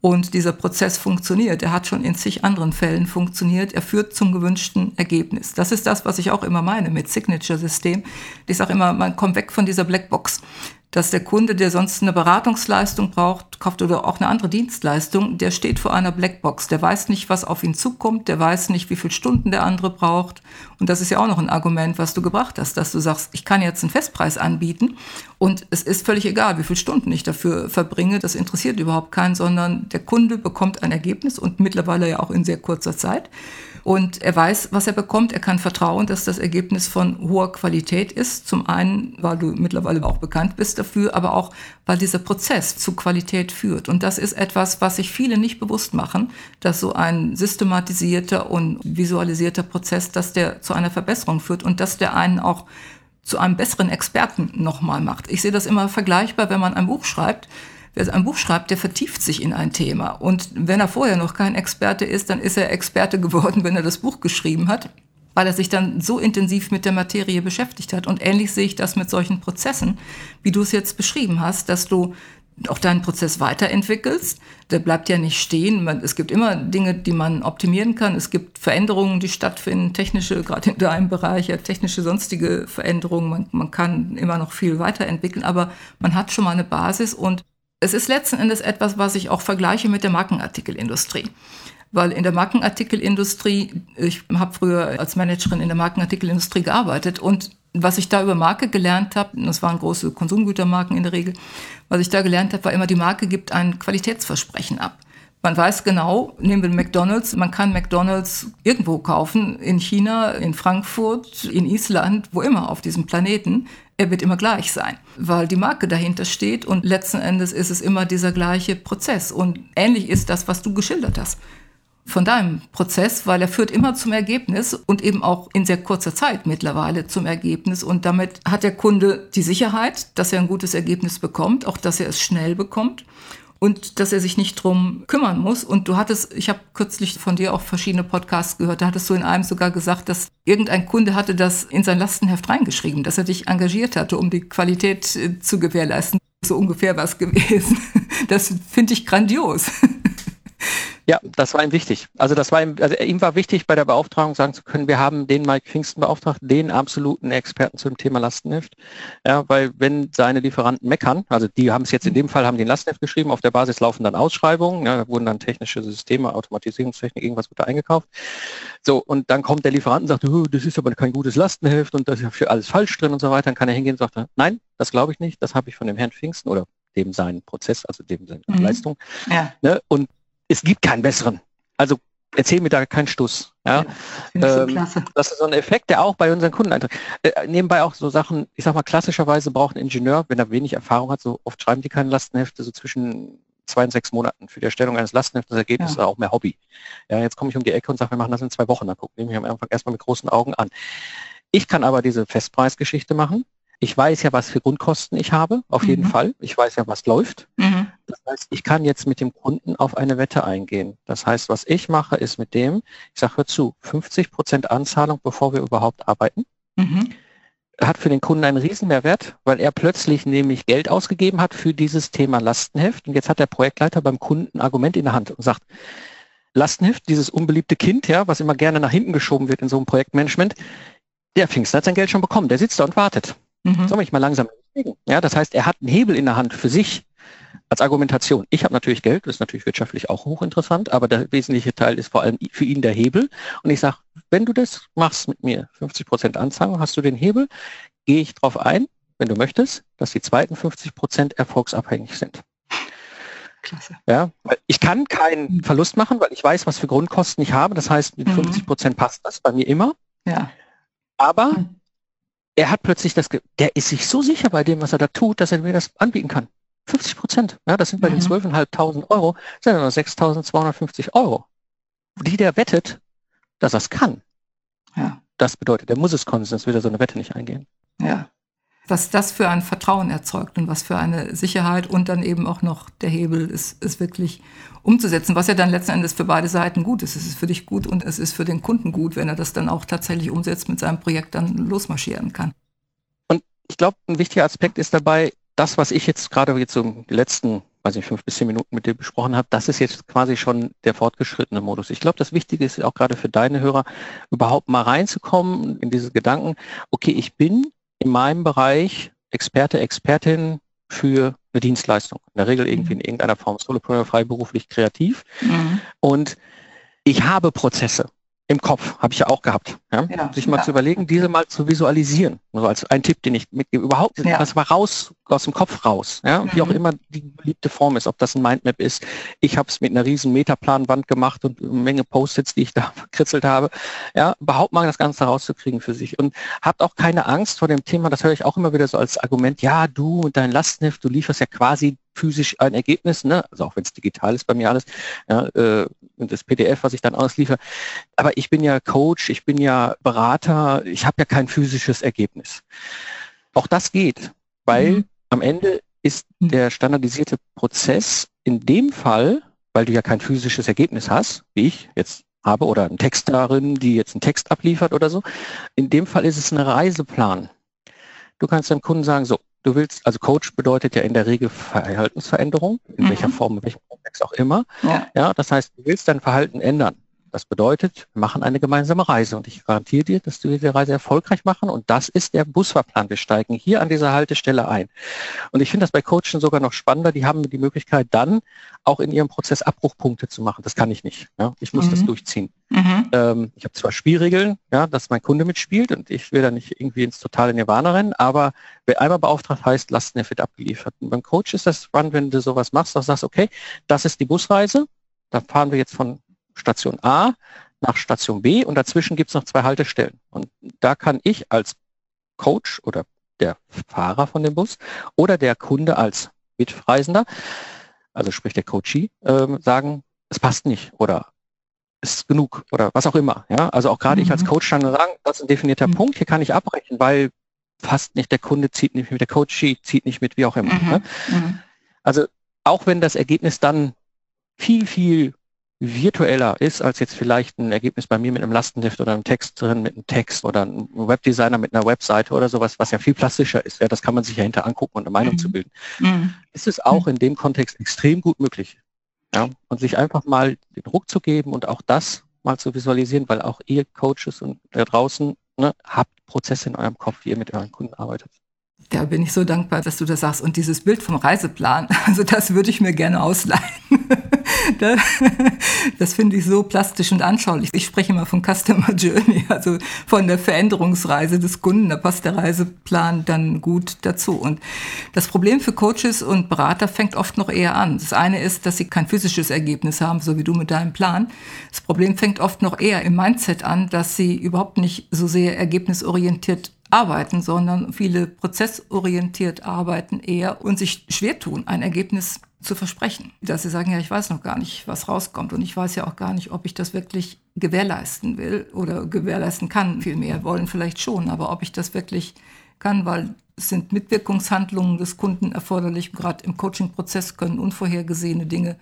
[SPEAKER 1] und dieser Prozess funktioniert. Er hat schon in zig anderen Fällen funktioniert. Er führt zum gewünschten Ergebnis. Das ist das, was ich auch immer meine mit Signature-System. Ich sage immer, man kommt weg von dieser Blackbox dass der Kunde, der sonst eine Beratungsleistung braucht, kauft oder auch eine andere Dienstleistung, der steht vor einer Blackbox. Der weiß nicht, was auf ihn zukommt, der weiß nicht, wie viele Stunden der andere braucht. Und das ist ja auch noch ein Argument, was du gebracht hast, dass du sagst, ich kann jetzt einen Festpreis anbieten und es ist völlig egal, wie viele Stunden ich dafür verbringe. Das interessiert überhaupt keinen, sondern der Kunde bekommt ein Ergebnis und mittlerweile ja auch in sehr kurzer Zeit. Und er weiß, was er bekommt. Er kann vertrauen, dass das Ergebnis von hoher Qualität ist. Zum einen, weil du mittlerweile auch bekannt bist dafür, aber auch, weil dieser Prozess zu Qualität führt. Und das ist etwas, was sich viele nicht bewusst machen, dass so ein systematisierter und visualisierter Prozess, dass der zu einer Verbesserung führt und dass der einen auch zu einem besseren Experten nochmal macht. Ich sehe das immer vergleichbar, wenn man ein Buch schreibt wer ein Buch schreibt, der vertieft sich in ein Thema. Und wenn er vorher noch kein Experte ist, dann ist er Experte geworden, wenn er das Buch geschrieben hat, weil er sich dann so intensiv mit der Materie beschäftigt hat. Und ähnlich sehe ich das mit solchen Prozessen, wie du es jetzt beschrieben hast, dass du auch deinen Prozess weiterentwickelst. Der bleibt ja nicht stehen. Es gibt immer Dinge, die man optimieren kann. Es gibt Veränderungen, die stattfinden, technische, gerade in deinem Bereich, ja, technische sonstige Veränderungen. Man, man kann immer noch viel weiterentwickeln, aber man hat schon mal eine Basis und es ist letzten Endes etwas, was ich auch vergleiche mit der Markenartikelindustrie. Weil in der Markenartikelindustrie, ich habe früher als Managerin in der Markenartikelindustrie gearbeitet und was ich da über Marke gelernt habe, das waren große Konsumgütermarken in der Regel, was ich da gelernt habe, war immer, die Marke gibt ein Qualitätsversprechen ab. Man weiß genau, nehmen wir McDonald's, man kann McDonald's irgendwo kaufen, in China, in Frankfurt, in Island, wo immer auf diesem Planeten. Er wird immer gleich sein, weil die Marke dahinter steht und letzten Endes ist es immer dieser gleiche Prozess. Und ähnlich ist das, was du geschildert hast von deinem Prozess, weil er führt immer zum Ergebnis und eben auch in sehr kurzer Zeit mittlerweile zum Ergebnis. Und damit hat der Kunde die Sicherheit, dass er ein gutes Ergebnis bekommt, auch dass er es schnell bekommt und dass er sich nicht drum kümmern muss. Und du hattest, ich habe kürzlich von dir auch verschiedene Podcasts gehört, da hattest du in einem sogar gesagt, dass irgendein Kunde hatte das in sein Lastenheft reingeschrieben, dass er dich engagiert hatte, um die Qualität äh, zu gewährleisten. So ungefähr war es gewesen. Das finde ich grandios.
[SPEAKER 2] Ja, das war ihm wichtig. Also das war ihm, also ihm war wichtig, bei der Beauftragung sagen zu können, wir haben den Mike Pfingsten beauftragt, den absoluten Experten zum Thema Lastenheft. Ja, weil wenn seine Lieferanten meckern, also die haben es jetzt in dem Fall, haben den Lastenheft geschrieben, auf der Basis laufen dann Ausschreibungen, ja, da wurden dann technische Systeme, Automatisierungstechnik, irgendwas wird da eingekauft. So, und dann kommt der Lieferant und sagt, oh, das ist aber kein gutes Lastenheft und das ist ja für alles falsch drin und so weiter. Dann kann er hingehen und sagt, nein, das glaube ich nicht, das habe ich von dem Herrn Pfingsten oder dem seinen Prozess, also dem seine mhm. Leistung. Ja. Ne? Und es gibt keinen besseren. Also erzähl mir da keinen Stuss. Ja? ja ähm, so das ist so ein Effekt, der auch bei unseren Kunden eintritt. Äh, nebenbei auch so Sachen, ich sag mal, klassischerweise braucht ein Ingenieur, wenn er wenig Erfahrung hat, so oft schreiben die keine Lastenhefte, so zwischen zwei und sechs Monaten für die Erstellung eines Lastenheftes. Das Ergebnis ja. ist auch mehr Hobby. Ja, jetzt komme ich um die Ecke und sage, wir machen das in zwei Wochen. Dann gucken wir mich am Anfang erstmal mit großen Augen an. Ich kann aber diese Festpreisgeschichte machen. Ich weiß ja, was für Grundkosten ich habe, auf mhm. jeden Fall. Ich weiß ja, was läuft. Mhm. Das heißt, ich kann jetzt mit dem Kunden auf eine Wette eingehen. Das heißt, was ich mache, ist mit dem, ich sage, hör zu, 50 Prozent Anzahlung, bevor wir überhaupt arbeiten. Mhm. Hat für den Kunden einen Riesenmehrwert, weil er plötzlich nämlich Geld ausgegeben hat für dieses Thema Lastenheft. Und jetzt hat der Projektleiter beim Kunden ein Argument in der Hand und sagt, Lastenheft, dieses unbeliebte Kind, ja, was immer gerne nach hinten geschoben wird in so einem Projektmanagement, der Pfingsten hat sein Geld schon bekommen, der sitzt da und wartet. Mhm. Soll ich mal langsam? Ja, das heißt, er hat einen Hebel in der Hand für sich als Argumentation. Ich habe natürlich Geld, das ist natürlich wirtschaftlich auch hochinteressant, aber der wesentliche Teil ist vor allem für ihn der Hebel. Und ich sage, wenn du das machst mit mir, 50 Prozent Anzahlung, hast du den Hebel, gehe ich darauf ein, wenn du möchtest, dass die zweiten 50 Prozent erfolgsabhängig sind. Klasse. Ja, ich kann keinen. Verlust machen, weil ich weiß, was für Grundkosten ich habe. Das heißt, mit mhm. 50 Prozent passt das bei mir immer. Ja. Aber mhm er hat plötzlich das, der ist sich so sicher bei dem, was er da tut, dass er mir das anbieten kann. 50 Prozent. Ja, das sind bei mhm. den 12.500 Euro, sind nur 6.250 Euro, die der wettet, dass er es kann. Ja. Das bedeutet, er muss es können, sonst würde er so eine Wette nicht eingehen.
[SPEAKER 1] Ja was das für ein Vertrauen erzeugt und was für eine Sicherheit und dann eben auch noch der Hebel ist, ist wirklich umzusetzen, was ja dann letzten Endes für beide Seiten gut ist. Es ist für dich gut und es ist für den Kunden gut, wenn er das dann auch tatsächlich umsetzt, mit seinem Projekt dann losmarschieren kann.
[SPEAKER 2] Und ich glaube, ein wichtiger Aspekt ist dabei, das, was ich jetzt gerade jetzt so die letzten, weiß ich, fünf bis zehn Minuten mit dir besprochen habe, das ist jetzt quasi schon der fortgeschrittene Modus. Ich glaube, das Wichtige ist auch gerade für deine Hörer, überhaupt mal reinzukommen in diese Gedanken, okay, ich bin in meinem Bereich Experte, Expertin für eine Dienstleistung. In der Regel irgendwie in irgendeiner Form Solopreneur, freiberuflich, kreativ. Mhm. Und ich habe Prozesse im Kopf, habe ich ja auch gehabt. Ja? ja sich mal ja. zu überlegen, diese mal zu visualisieren. Also als ein Tipp, den ich mitgebe. Überhaupt, das war raus, aus dem Kopf raus. Ja? Mhm. Wie auch mhm. immer die beliebte Form ist, ob das ein Mindmap ist. Ich habe es mit einer riesen Metaplanwand gemacht und eine Menge Post-its, die ich da gekritzelt habe. Ja, überhaupt mal das Ganze rauszukriegen für sich. Und habt auch keine Angst vor dem Thema, das höre ich auch immer wieder so als Argument, ja, du mit deinem Lastneft, du lieferst ja quasi physisch ein Ergebnis, ne? also auch wenn es digital ist bei mir alles, ja, äh, und das PDF, was ich dann ausliefere. Aber ich bin ja Coach, ich bin ja Berater, ich habe ja kein physisches Ergebnis. Auch das geht, weil mhm. am Ende ist mhm. der standardisierte Prozess in dem Fall, weil du ja kein physisches Ergebnis hast, wie ich jetzt habe, oder ein Text darin, die jetzt einen Text abliefert oder so. In dem Fall ist es ein Reiseplan. Du kannst deinem Kunden sagen, so, du willst, also Coach bedeutet ja in der Regel Verhaltensveränderung, in mhm. welcher Form, in welchem Kontext auch immer. Ja. ja, das heißt, du willst dein Verhalten ändern. Das bedeutet, wir machen eine gemeinsame Reise und ich garantiere dir, dass du diese Reise erfolgreich machen und das ist der Busfahrplan. Wir steigen hier an dieser Haltestelle ein. Und ich finde das bei Coachen sogar noch spannender. Die haben die Möglichkeit dann auch in ihrem Prozess Abbruchpunkte zu machen. Das kann ich nicht. Ja? Ich muss mhm. das durchziehen. Mhm. Ähm, ich habe zwar Spielregeln, ja, dass mein Kunde mitspielt und ich will da nicht irgendwie ins totale Nirvana rennen, aber wer einmal beauftragt heißt, Lastenheft abgeliefert. Und beim Coach ist das spannend, wenn du sowas machst, auch sagst, okay, das ist die Busreise, da fahren wir jetzt von Station A nach Station B und dazwischen gibt es noch zwei Haltestellen. Und da kann ich als Coach oder der Fahrer von dem Bus oder der Kunde als Mitreisender, also sprich der Coachee, äh, sagen, es passt nicht oder ist genug oder was auch immer. Ja, also auch gerade mhm. ich als mhm. Coach kann sagen, das ist ein definierter mhm. Punkt, hier kann ich abbrechen, weil passt nicht, der Kunde zieht nicht mit, der Coachee zieht nicht mit, wie auch immer. Mhm. Ne? Mhm. Also auch wenn das Ergebnis dann viel, viel virtueller ist als jetzt vielleicht ein Ergebnis bei mir mit einem Lastenheft oder einem Text drin, mit einem Text oder einem Webdesigner mit einer Webseite oder sowas, was ja viel plastischer ist. Ja, das kann man sich ja hinter angucken und eine Meinung mhm. zu bilden. Mhm. Ist es auch in dem Kontext extrem gut möglich. Ja, und sich einfach mal den Druck zu geben und auch das mal zu visualisieren, weil auch ihr Coaches und da draußen ne, habt Prozesse in eurem Kopf, wie ihr mit euren Kunden arbeitet.
[SPEAKER 1] Da bin ich so dankbar, dass du das sagst. Und dieses Bild vom Reiseplan, also das würde ich mir gerne ausleihen. das finde ich so plastisch und anschaulich. Ich spreche immer von Customer Journey, also von der Veränderungsreise des Kunden. Da passt der Reiseplan dann gut dazu. Und das Problem für Coaches und Berater fängt oft noch eher an. Das eine ist, dass sie kein physisches Ergebnis haben, so wie du mit deinem Plan. Das Problem fängt oft noch eher im Mindset an, dass sie überhaupt nicht so sehr ergebnisorientiert arbeiten, sondern viele prozessorientiert arbeiten eher und sich schwer tun, ein Ergebnis zu versprechen. Dass sie sagen, ja, ich weiß noch gar nicht, was rauskommt und ich weiß ja auch gar nicht, ob ich das wirklich gewährleisten will oder gewährleisten kann. Vielmehr wollen vielleicht schon, aber ob ich das wirklich kann, weil es sind Mitwirkungshandlungen des Kunden erforderlich. Gerade im Coaching-Prozess können unvorhergesehene Dinge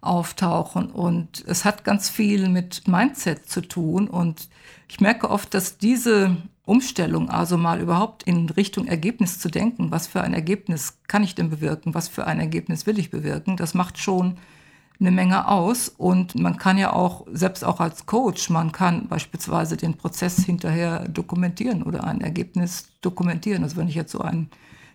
[SPEAKER 1] auftauchen und es hat ganz viel mit Mindset zu tun und ich merke oft, dass diese Umstellung, also mal überhaupt in Richtung Ergebnis zu denken, was für ein Ergebnis kann ich denn bewirken, was für ein Ergebnis will ich bewirken, das macht schon eine Menge aus und man kann ja auch, selbst auch als Coach, man kann beispielsweise den Prozess hinterher dokumentieren oder ein Ergebnis dokumentieren. Also wenn ich jetzt so einen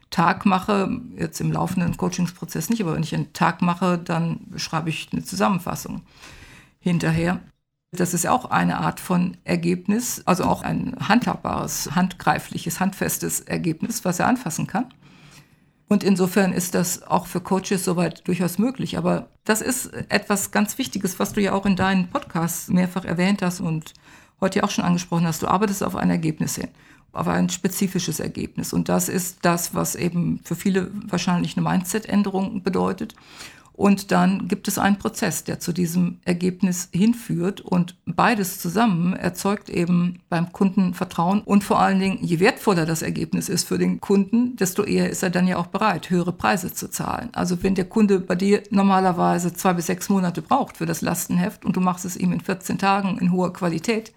[SPEAKER 1] Tag mache, jetzt im laufenden Coachingsprozess nicht, aber wenn ich einen Tag mache, dann schreibe ich eine Zusammenfassung hinterher. Das ist auch eine Art von Ergebnis, also auch ein handhabbares, handgreifliches, handfestes Ergebnis, was er anfassen kann. Und insofern ist das auch für Coaches soweit durchaus möglich. Aber das ist etwas ganz Wichtiges, was du ja auch in deinen Podcasts mehrfach erwähnt hast und heute ja auch schon angesprochen hast. Du arbeitest auf ein Ergebnis hin, auf ein spezifisches Ergebnis. Und das ist das, was eben für viele wahrscheinlich eine Mindset-Änderung bedeutet. Und dann gibt es einen Prozess, der zu diesem Ergebnis hinführt. Und beides zusammen erzeugt eben beim Kunden Vertrauen. Und vor allen Dingen, je wertvoller das Ergebnis ist für den Kunden, desto eher ist er dann ja auch bereit, höhere Preise zu zahlen. Also wenn der Kunde bei dir normalerweise zwei bis sechs Monate braucht für das Lastenheft und du machst es ihm in 14 Tagen in hoher Qualität,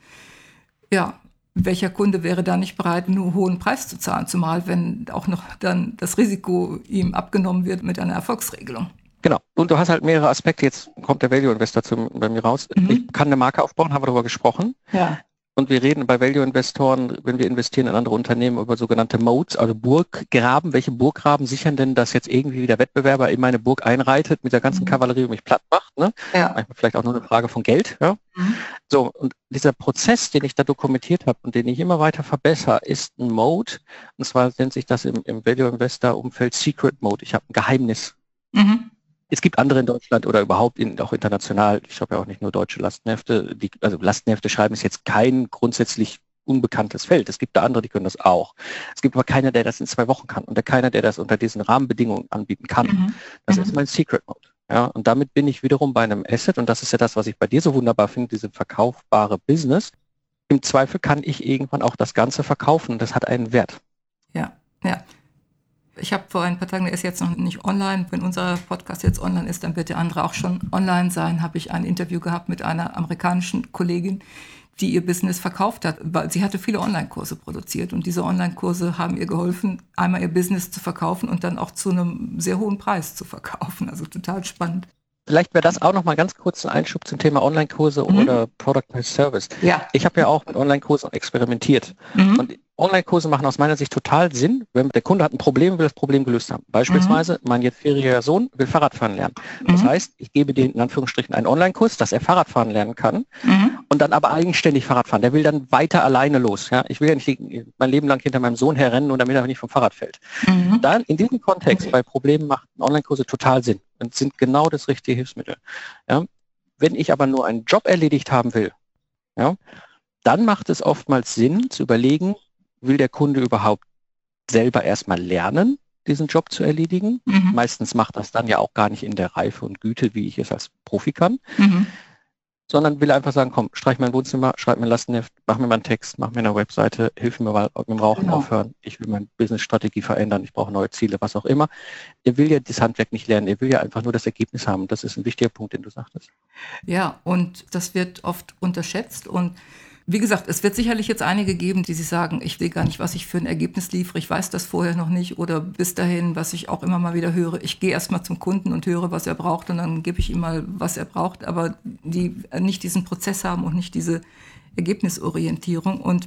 [SPEAKER 1] ja, welcher Kunde wäre da nicht bereit, einen hohen Preis zu zahlen, zumal wenn auch noch dann das Risiko ihm abgenommen wird mit einer Erfolgsregelung.
[SPEAKER 2] Genau. Und du hast halt mehrere Aspekte. Jetzt kommt der Value Investor zu, bei mir raus. Mhm. Ich kann eine Marke aufbauen, haben wir darüber gesprochen. Ja. Und wir reden bei Value Investoren, wenn wir investieren in andere Unternehmen, über sogenannte Modes, also Burggraben. Welche Burggraben sichern denn, dass jetzt irgendwie der Wettbewerber in meine Burg einreitet mit der ganzen mhm. Kavallerie und mich platt macht? Ne? Ja. Manchmal vielleicht auch nur eine Frage von Geld. Ja? Mhm. So, und dieser Prozess, den ich da dokumentiert habe und den ich immer weiter verbessere, ist ein Mode. Und zwar nennt sich das im, im Value Investor Umfeld Secret Mode. Ich habe ein Geheimnis. Mhm es gibt andere in Deutschland oder überhaupt in, auch international, ich habe ja auch nicht nur deutsche Lastenhefte, die, also Lastenhefte schreiben ist jetzt kein grundsätzlich unbekanntes Feld. Es gibt da andere, die können das auch. Es gibt aber keiner, der das in zwei Wochen kann und der keiner, der das unter diesen Rahmenbedingungen anbieten kann. Mhm. Das mhm. ist mein Secret Mode. Ja, und damit bin ich wiederum bei einem Asset und das ist ja das, was ich bei dir so wunderbar finde, diese verkaufbare Business. Im Zweifel kann ich irgendwann auch das Ganze verkaufen und das hat einen Wert.
[SPEAKER 1] Ja, ja. Ich habe vor ein paar Tagen, der ist jetzt noch nicht online, wenn unser Podcast jetzt online ist, dann wird der andere auch schon online sein, habe ich ein Interview gehabt mit einer amerikanischen Kollegin, die ihr Business verkauft hat, weil sie hatte viele Online-Kurse produziert und diese Online-Kurse haben ihr geholfen, einmal ihr Business zu verkaufen und dann auch zu einem sehr hohen Preis zu verkaufen. Also total spannend.
[SPEAKER 2] Vielleicht wäre das auch noch mal ganz kurz ein Einschub zum Thema Online-Kurse mhm. oder Product as Service. Ja. Ich habe ja auch mit Online-Kursen experimentiert. Mhm. Und Online-Kurse machen aus meiner Sicht total Sinn, wenn der Kunde hat ein Problem, will das Problem gelöst haben. Beispielsweise, mhm. mein jetzt vierjähriger Sohn will Fahrradfahren lernen. Das mhm. heißt, ich gebe dem in Anführungsstrichen einen Online-Kurs, dass er Fahrradfahren lernen kann mhm. und dann aber eigenständig Fahrrad fahren. Der will dann weiter alleine los. Ja? Ich will ja nicht mein Leben lang hinter meinem Sohn herrennen und damit er nicht vom Fahrrad fällt. Mhm. Dann in diesem Kontext bei Problemen macht Online-Kurse total Sinn und sind genau das richtige Hilfsmittel. Ja? Wenn ich aber nur einen Job erledigt haben will, ja, dann macht es oftmals Sinn zu überlegen, will der Kunde überhaupt selber erstmal lernen, diesen Job zu erledigen. Mhm. Meistens macht das dann ja auch gar nicht in der Reife und Güte, wie ich es als Profi kann. Mhm sondern will einfach sagen, komm, streich mein Wohnzimmer, schreib mir ein Lastenheft, mach mir mal einen Text, mach mir eine Webseite, hilf mir mal mit dem Rauchen genau. aufhören, ich will meine Business-Strategie verändern, ich brauche neue Ziele, was auch immer. Er will ja das Handwerk nicht lernen, er will ja einfach nur das Ergebnis haben. Das ist ein wichtiger Punkt, den du sagtest.
[SPEAKER 1] Ja, und das wird oft unterschätzt und wie gesagt, es wird sicherlich jetzt einige geben, die sich sagen, ich will gar nicht, was ich für ein Ergebnis liefere, ich weiß das vorher noch nicht oder bis dahin, was ich auch immer mal wieder höre, ich gehe erstmal zum Kunden und höre, was er braucht und dann gebe ich ihm mal, was er braucht, aber die nicht diesen Prozess haben und nicht diese Ergebnisorientierung. Und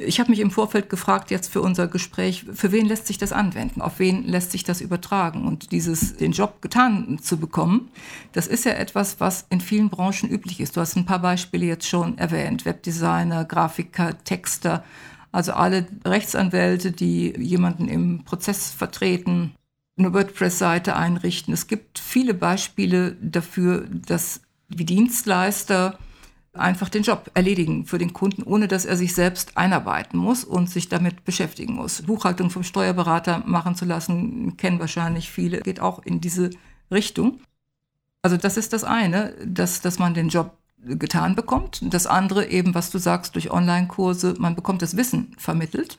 [SPEAKER 1] ich habe mich im Vorfeld gefragt, jetzt für unser Gespräch, für wen lässt sich das anwenden? Auf wen lässt sich das übertragen? Und dieses, den Job getan zu bekommen, das ist ja etwas, was in vielen Branchen üblich ist. Du hast ein paar Beispiele jetzt schon erwähnt. Webdesigner, Grafiker, Texter, also alle Rechtsanwälte, die jemanden im Prozess vertreten, eine WordPress-Seite einrichten. Es gibt viele Beispiele dafür, dass wie Dienstleister einfach den Job erledigen für den Kunden, ohne dass er sich selbst einarbeiten muss und sich damit beschäftigen muss. Buchhaltung vom Steuerberater machen zu lassen, kennen wahrscheinlich viele, geht auch in diese Richtung. Also das ist das eine, dass, dass man den Job getan bekommt. Das andere eben, was du sagst, durch Online-Kurse, man bekommt das Wissen vermittelt.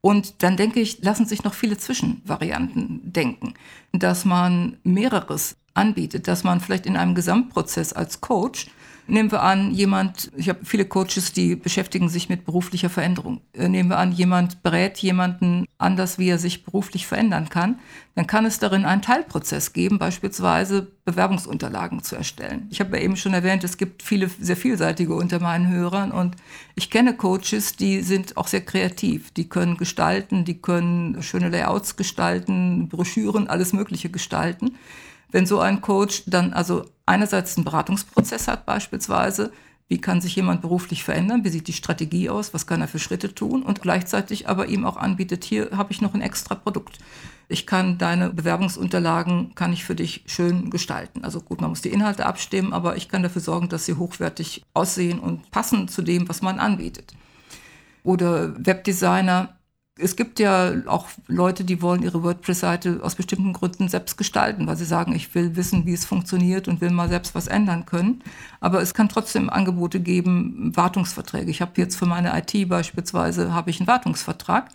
[SPEAKER 1] Und dann denke ich, lassen sich noch viele Zwischenvarianten denken, dass man mehreres anbietet, dass man vielleicht in einem Gesamtprozess als Coach Nehmen wir an, jemand, ich habe viele Coaches, die beschäftigen sich mit beruflicher Veränderung. Äh, nehmen wir an, jemand berät jemanden anders, wie er sich beruflich verändern kann. Dann kann es darin einen Teilprozess geben, beispielsweise Bewerbungsunterlagen zu erstellen. Ich habe ja eben schon erwähnt, es gibt viele sehr vielseitige unter meinen Hörern und ich kenne Coaches, die sind auch sehr kreativ. Die können gestalten, die können schöne Layouts gestalten, Broschüren, alles Mögliche gestalten. Wenn so ein Coach dann also einerseits einen Beratungsprozess hat beispielsweise, wie kann sich jemand beruflich verändern, wie sieht die Strategie aus, was kann er für Schritte tun und gleichzeitig aber ihm auch anbietet, hier habe ich noch ein extra Produkt. Ich kann deine Bewerbungsunterlagen, kann ich für dich schön gestalten. Also gut, man muss die Inhalte abstimmen, aber ich kann dafür sorgen, dass sie hochwertig aussehen und passen zu dem, was man anbietet. Oder Webdesigner, es gibt ja auch Leute, die wollen ihre WordPress-Seite aus bestimmten Gründen selbst gestalten, weil sie sagen, ich will wissen, wie es funktioniert und will mal selbst was ändern können. Aber es kann trotzdem Angebote geben, Wartungsverträge. Ich habe jetzt für meine IT beispielsweise habe ich einen Wartungsvertrag,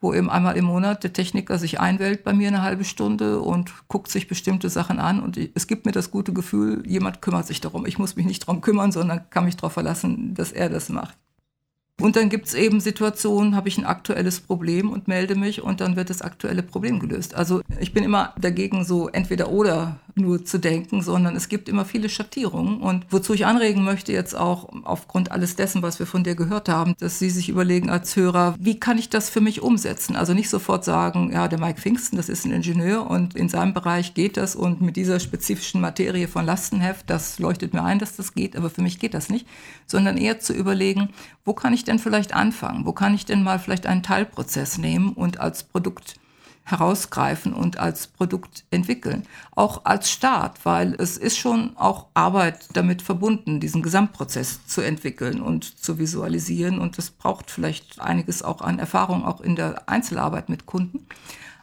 [SPEAKER 1] wo eben einmal im Monat der Techniker sich einwählt bei mir eine halbe Stunde und guckt sich bestimmte Sachen an. Und es gibt mir das gute Gefühl, jemand kümmert sich darum. Ich muss mich nicht darum kümmern, sondern kann mich darauf verlassen, dass er das macht. Und dann gibt es eben Situationen, habe ich ein aktuelles Problem und melde mich und dann wird das aktuelle Problem gelöst. Also ich bin immer dagegen, so entweder oder nur zu denken, sondern es gibt immer viele Schattierungen. Und wozu ich anregen möchte jetzt auch aufgrund alles dessen, was wir von dir gehört haben, dass Sie sich überlegen als Hörer, wie kann ich das für mich umsetzen? Also nicht sofort sagen, ja, der Mike Pfingsten, das ist ein Ingenieur und in seinem Bereich geht das und mit dieser spezifischen Materie von Lastenheft, das leuchtet mir ein, dass das geht, aber für mich geht das nicht, sondern eher zu überlegen, wo kann ich denn vielleicht anfangen? Wo kann ich denn mal vielleicht einen Teilprozess nehmen und als Produkt herausgreifen und als Produkt entwickeln. Auch als Start, weil es ist schon auch Arbeit damit verbunden, diesen Gesamtprozess zu entwickeln und zu visualisieren. Und es braucht vielleicht einiges auch an Erfahrung, auch in der Einzelarbeit mit Kunden.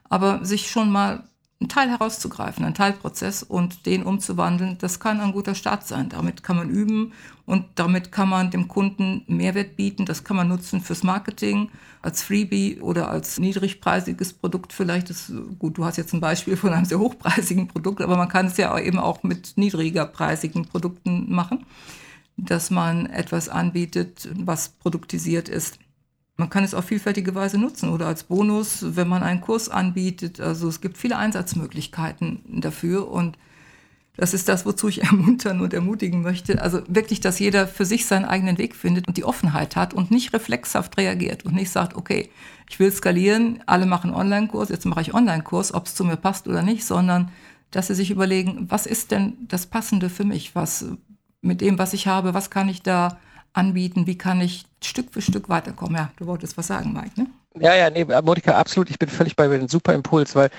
[SPEAKER 1] Aber sich schon mal einen Teil herauszugreifen, einen Teilprozess und den umzuwandeln, das kann ein guter Start sein. Damit kann man üben und damit kann man dem Kunden Mehrwert bieten. Das kann man nutzen fürs Marketing, als Freebie oder als niedrigpreisiges Produkt vielleicht. Das, gut, du hast jetzt ein Beispiel von einem sehr hochpreisigen Produkt, aber man kann es ja eben auch mit niedrigerpreisigen Produkten machen, dass man etwas anbietet, was produktisiert ist. Man kann es auf vielfältige Weise nutzen oder als Bonus, wenn man einen Kurs anbietet. Also es gibt viele Einsatzmöglichkeiten dafür und das ist das, wozu ich ermuntern und ermutigen möchte. Also wirklich, dass jeder für sich seinen eigenen Weg findet und die Offenheit hat und nicht reflexhaft reagiert und nicht sagt, okay, ich will skalieren, alle machen Online-Kurs, jetzt mache ich Online-Kurs, ob es zu mir passt oder nicht, sondern dass sie sich überlegen, was ist denn das Passende für mich? Was mit dem, was ich habe, was kann ich da anbieten? Wie kann ich Stück für Stück weiterkommen? Ja, du wolltest was sagen, Mike, ne?
[SPEAKER 2] Ja, ja, nee, Monika, absolut. Ich bin völlig bei dir. Ein super Impuls, weil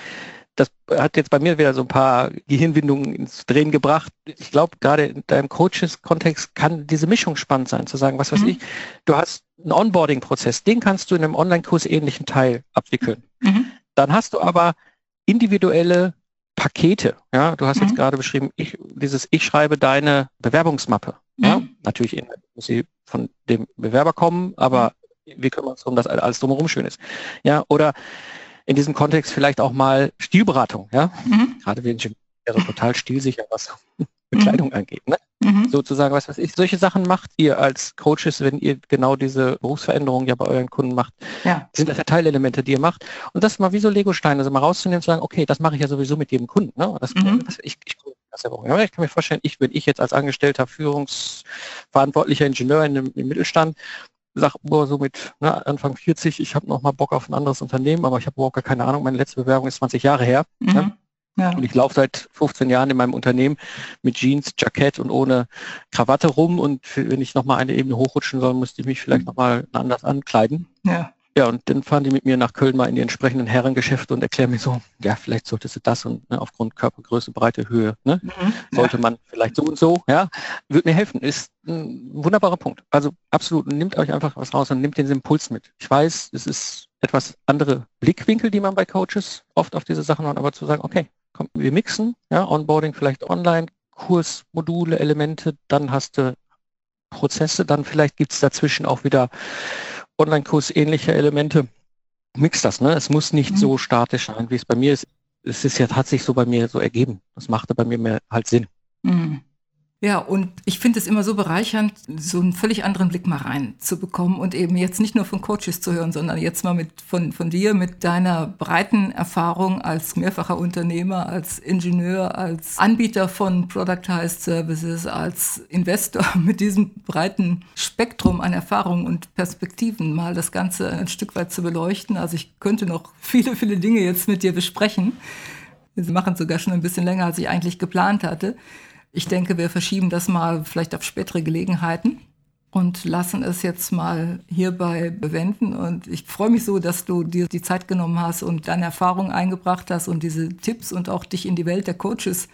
[SPEAKER 2] das hat jetzt bei mir wieder so ein paar Gehirnwindungen ins Drehen gebracht. Ich glaube, gerade in deinem Coaches-Kontext kann diese Mischung spannend sein, zu sagen, was weiß mhm. ich, du hast einen Onboarding-Prozess, den kannst du in einem Online-Kurs ähnlichen Teil abwickeln. Mhm. Dann hast du aber individuelle Pakete. Ja, du hast mhm. jetzt gerade beschrieben, ich, dieses, ich schreibe deine Bewerbungsmappe. Ja, mhm. natürlich muss sie von dem Bewerber kommen, aber mhm. wir kümmern uns darum, dass alles drumherum schön ist. Ja, oder in diesem Kontext vielleicht auch mal Stilberatung. Ja, mhm. gerade wir wäre total stilsicher, was Bekleidung mhm. angeht. Ne? Mhm. Sozusagen, was weiß ich. Solche Sachen macht ihr als Coaches, wenn ihr genau diese Berufsveränderung ja bei euren Kunden macht. Ja. Sind das ja Teilelemente, die ihr macht. Und das mal wie so Legosteine, also mal rauszunehmen und zu sagen, okay, das mache ich ja sowieso mit jedem Kunden. Ne? Das, mhm. das, ich, ich, ja, ich kann mir vorstellen, ich, wenn ich jetzt als angestellter Führungsverantwortlicher Ingenieur in dem, im Mittelstand sag, boah, so mit ne, Anfang 40, ich habe noch mal Bock auf ein anderes Unternehmen, aber ich habe überhaupt gar keine Ahnung, meine letzte Bewerbung ist 20 Jahre her. Ne? Mhm. Ne? Ja. Und ich laufe seit 15 Jahren in meinem Unternehmen mit Jeans, Jackett und ohne Krawatte rum. Und wenn ich nochmal eine Ebene hochrutschen soll, müsste ich mich vielleicht mhm. nochmal anders ankleiden. Ja. Ja, und dann fahren die mit mir nach Köln mal in die entsprechenden Herrengeschäfte und erklären mir so, ja, vielleicht solltest du das und ne, aufgrund Körpergröße, Breite, Höhe, ne, mhm, sollte man vielleicht so und so, ja, würde mir helfen. Ist ein wunderbarer Punkt. Also absolut, nehmt euch einfach was raus und nehmt den Impuls mit. Ich weiß, es ist etwas andere Blickwinkel, die man bei Coaches oft auf diese Sachen hat, aber zu sagen, okay, komm, wir mixen, ja, Onboarding vielleicht online, Kursmodule, Elemente, dann hast du Prozesse, dann vielleicht gibt es dazwischen auch wieder Online-Kurs ähnliche Elemente. Mix das, ne? Es muss nicht mhm. so statisch sein, wie es bei mir ist. Es ist ja, hat sich so bei mir so ergeben. Das machte bei mir mehr halt Sinn.
[SPEAKER 1] Mhm. Ja, und ich finde es immer so bereichernd, so einen völlig anderen Blick mal reinzubekommen und eben jetzt nicht nur von Coaches zu hören, sondern jetzt mal mit, von, von dir mit deiner breiten Erfahrung als mehrfacher Unternehmer, als Ingenieur, als Anbieter von Productized Services, als Investor mit diesem breiten Spektrum an Erfahrungen und Perspektiven mal das Ganze ein Stück weit zu beleuchten. Also ich könnte noch viele, viele Dinge jetzt mit dir besprechen. Wir machen sogar schon ein bisschen länger, als ich eigentlich geplant hatte. Ich denke, wir verschieben das mal vielleicht auf spätere Gelegenheiten und lassen es jetzt mal hierbei bewenden. Und ich freue mich so, dass du dir die Zeit genommen hast und deine Erfahrungen eingebracht hast und diese Tipps und auch dich in die Welt der Coaches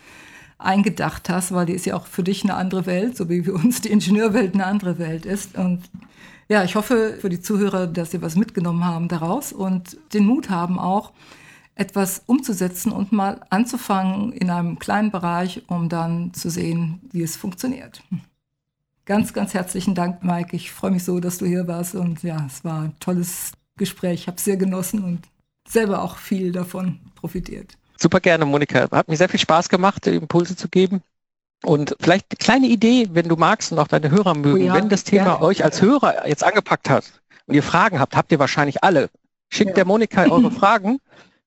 [SPEAKER 1] eingedacht hast, weil die ist ja auch für dich eine andere Welt, so wie für uns die Ingenieurwelt eine andere Welt ist. Und ja, ich hoffe für die Zuhörer, dass sie was mitgenommen haben daraus und den Mut haben auch, etwas umzusetzen und mal anzufangen in einem kleinen Bereich, um dann zu sehen, wie es funktioniert. Ganz, ganz herzlichen Dank, Mike. Ich freue mich so, dass du hier warst und ja, es war ein tolles Gespräch. Ich habe es sehr genossen und selber auch viel davon profitiert.
[SPEAKER 2] Super gerne, Monika. Hat mir sehr viel Spaß gemacht, Impulse zu geben. Und vielleicht eine kleine Idee, wenn du magst und auch deine Hörer mögen, oh ja, wenn das Thema ja. euch als Hörer jetzt angepackt hat und ihr Fragen habt, habt ihr wahrscheinlich alle. Schickt ja. der Monika eure Fragen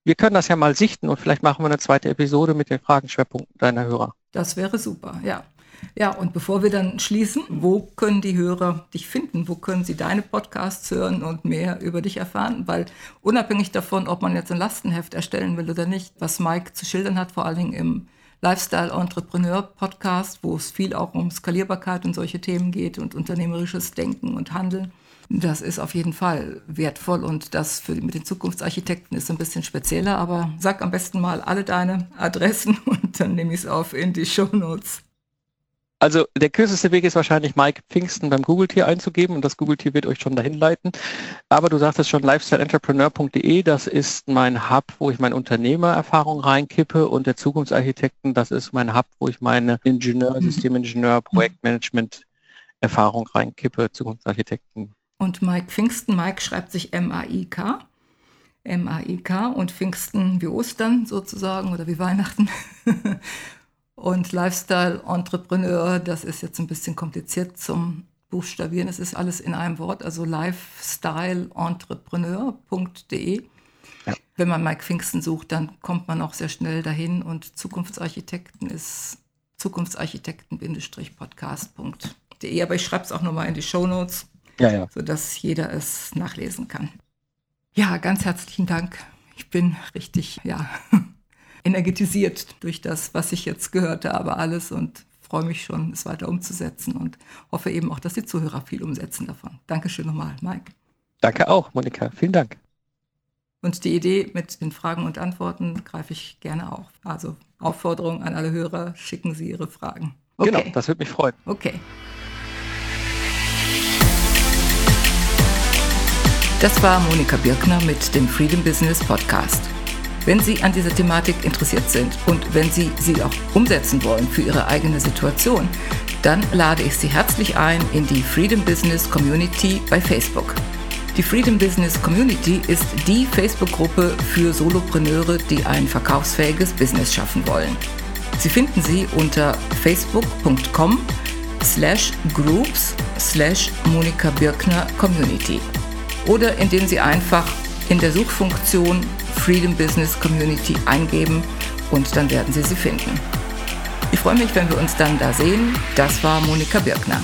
[SPEAKER 2] wir können das ja mal sichten und vielleicht machen wir eine zweite Episode mit den Fragenschwerpunkten deiner Hörer.
[SPEAKER 1] Das wäre super, ja. Ja, und bevor wir dann schließen, wo können die Hörer dich finden? Wo können sie deine Podcasts hören und mehr über dich erfahren? Weil unabhängig davon, ob man jetzt ein Lastenheft erstellen will oder nicht, was Mike zu schildern hat, vor allen Dingen im Lifestyle Entrepreneur Podcast, wo es viel auch um Skalierbarkeit und solche Themen geht und unternehmerisches Denken und Handeln das ist auf jeden Fall wertvoll und das für, mit den Zukunftsarchitekten ist ein bisschen spezieller, aber sag am besten mal alle deine Adressen und dann nehme ich es auf in die Show Notes.
[SPEAKER 2] Also der kürzeste Weg ist wahrscheinlich Mike Pfingsten beim Google-Tier einzugeben und das Google-Tier wird euch schon dahin leiten. Aber du sagtest schon lifestyleentrepreneur.de, das ist mein Hub, wo ich meine Unternehmererfahrung reinkippe und der Zukunftsarchitekten, das ist mein Hub, wo ich meine Ingenieur, Systemingenieur, Projektmanagement Erfahrung reinkippe, Zukunftsarchitekten
[SPEAKER 1] und Mike Pfingsten. Mike schreibt sich M-A-I-K. M-A-I-K und Pfingsten wie Ostern sozusagen oder wie Weihnachten. und Lifestyle Entrepreneur, das ist jetzt ein bisschen kompliziert zum Buchstabieren. Es ist alles in einem Wort, also lifestyleentrepreneur.de. Ja. Wenn man Mike Pfingsten sucht, dann kommt man auch sehr schnell dahin und Zukunftsarchitekten ist zukunftsarchitekten-podcast.de. Aber ich schreibe es auch nochmal in die Show Notes ja, ja. sodass jeder es nachlesen kann. Ja, ganz herzlichen Dank. Ich bin richtig, ja, energetisiert durch das, was ich jetzt gehört habe, alles und freue mich schon, es weiter umzusetzen und hoffe eben auch, dass die Zuhörer viel umsetzen davon. Dankeschön nochmal, Mike.
[SPEAKER 2] Danke auch, Monika. Vielen Dank.
[SPEAKER 1] Und die Idee mit den Fragen und Antworten greife ich gerne auf. Also Aufforderung an alle Hörer, schicken Sie Ihre Fragen.
[SPEAKER 2] Okay. Genau, das würde mich freuen.
[SPEAKER 1] Okay. Das war Monika Birkner mit dem Freedom Business Podcast. Wenn Sie an dieser Thematik interessiert sind und wenn Sie sie auch umsetzen wollen für Ihre eigene Situation, dann lade ich Sie herzlich ein in die Freedom Business Community bei Facebook. Die Freedom Business Community ist die Facebook-Gruppe für Solopreneure, die ein verkaufsfähiges Business schaffen wollen. Sie finden sie unter facebook.com slash groups slash Monika Birkner Community oder indem Sie einfach in der Suchfunktion Freedom Business Community eingeben und dann werden Sie sie finden. Ich freue mich, wenn wir uns dann da sehen. Das war Monika Birkner.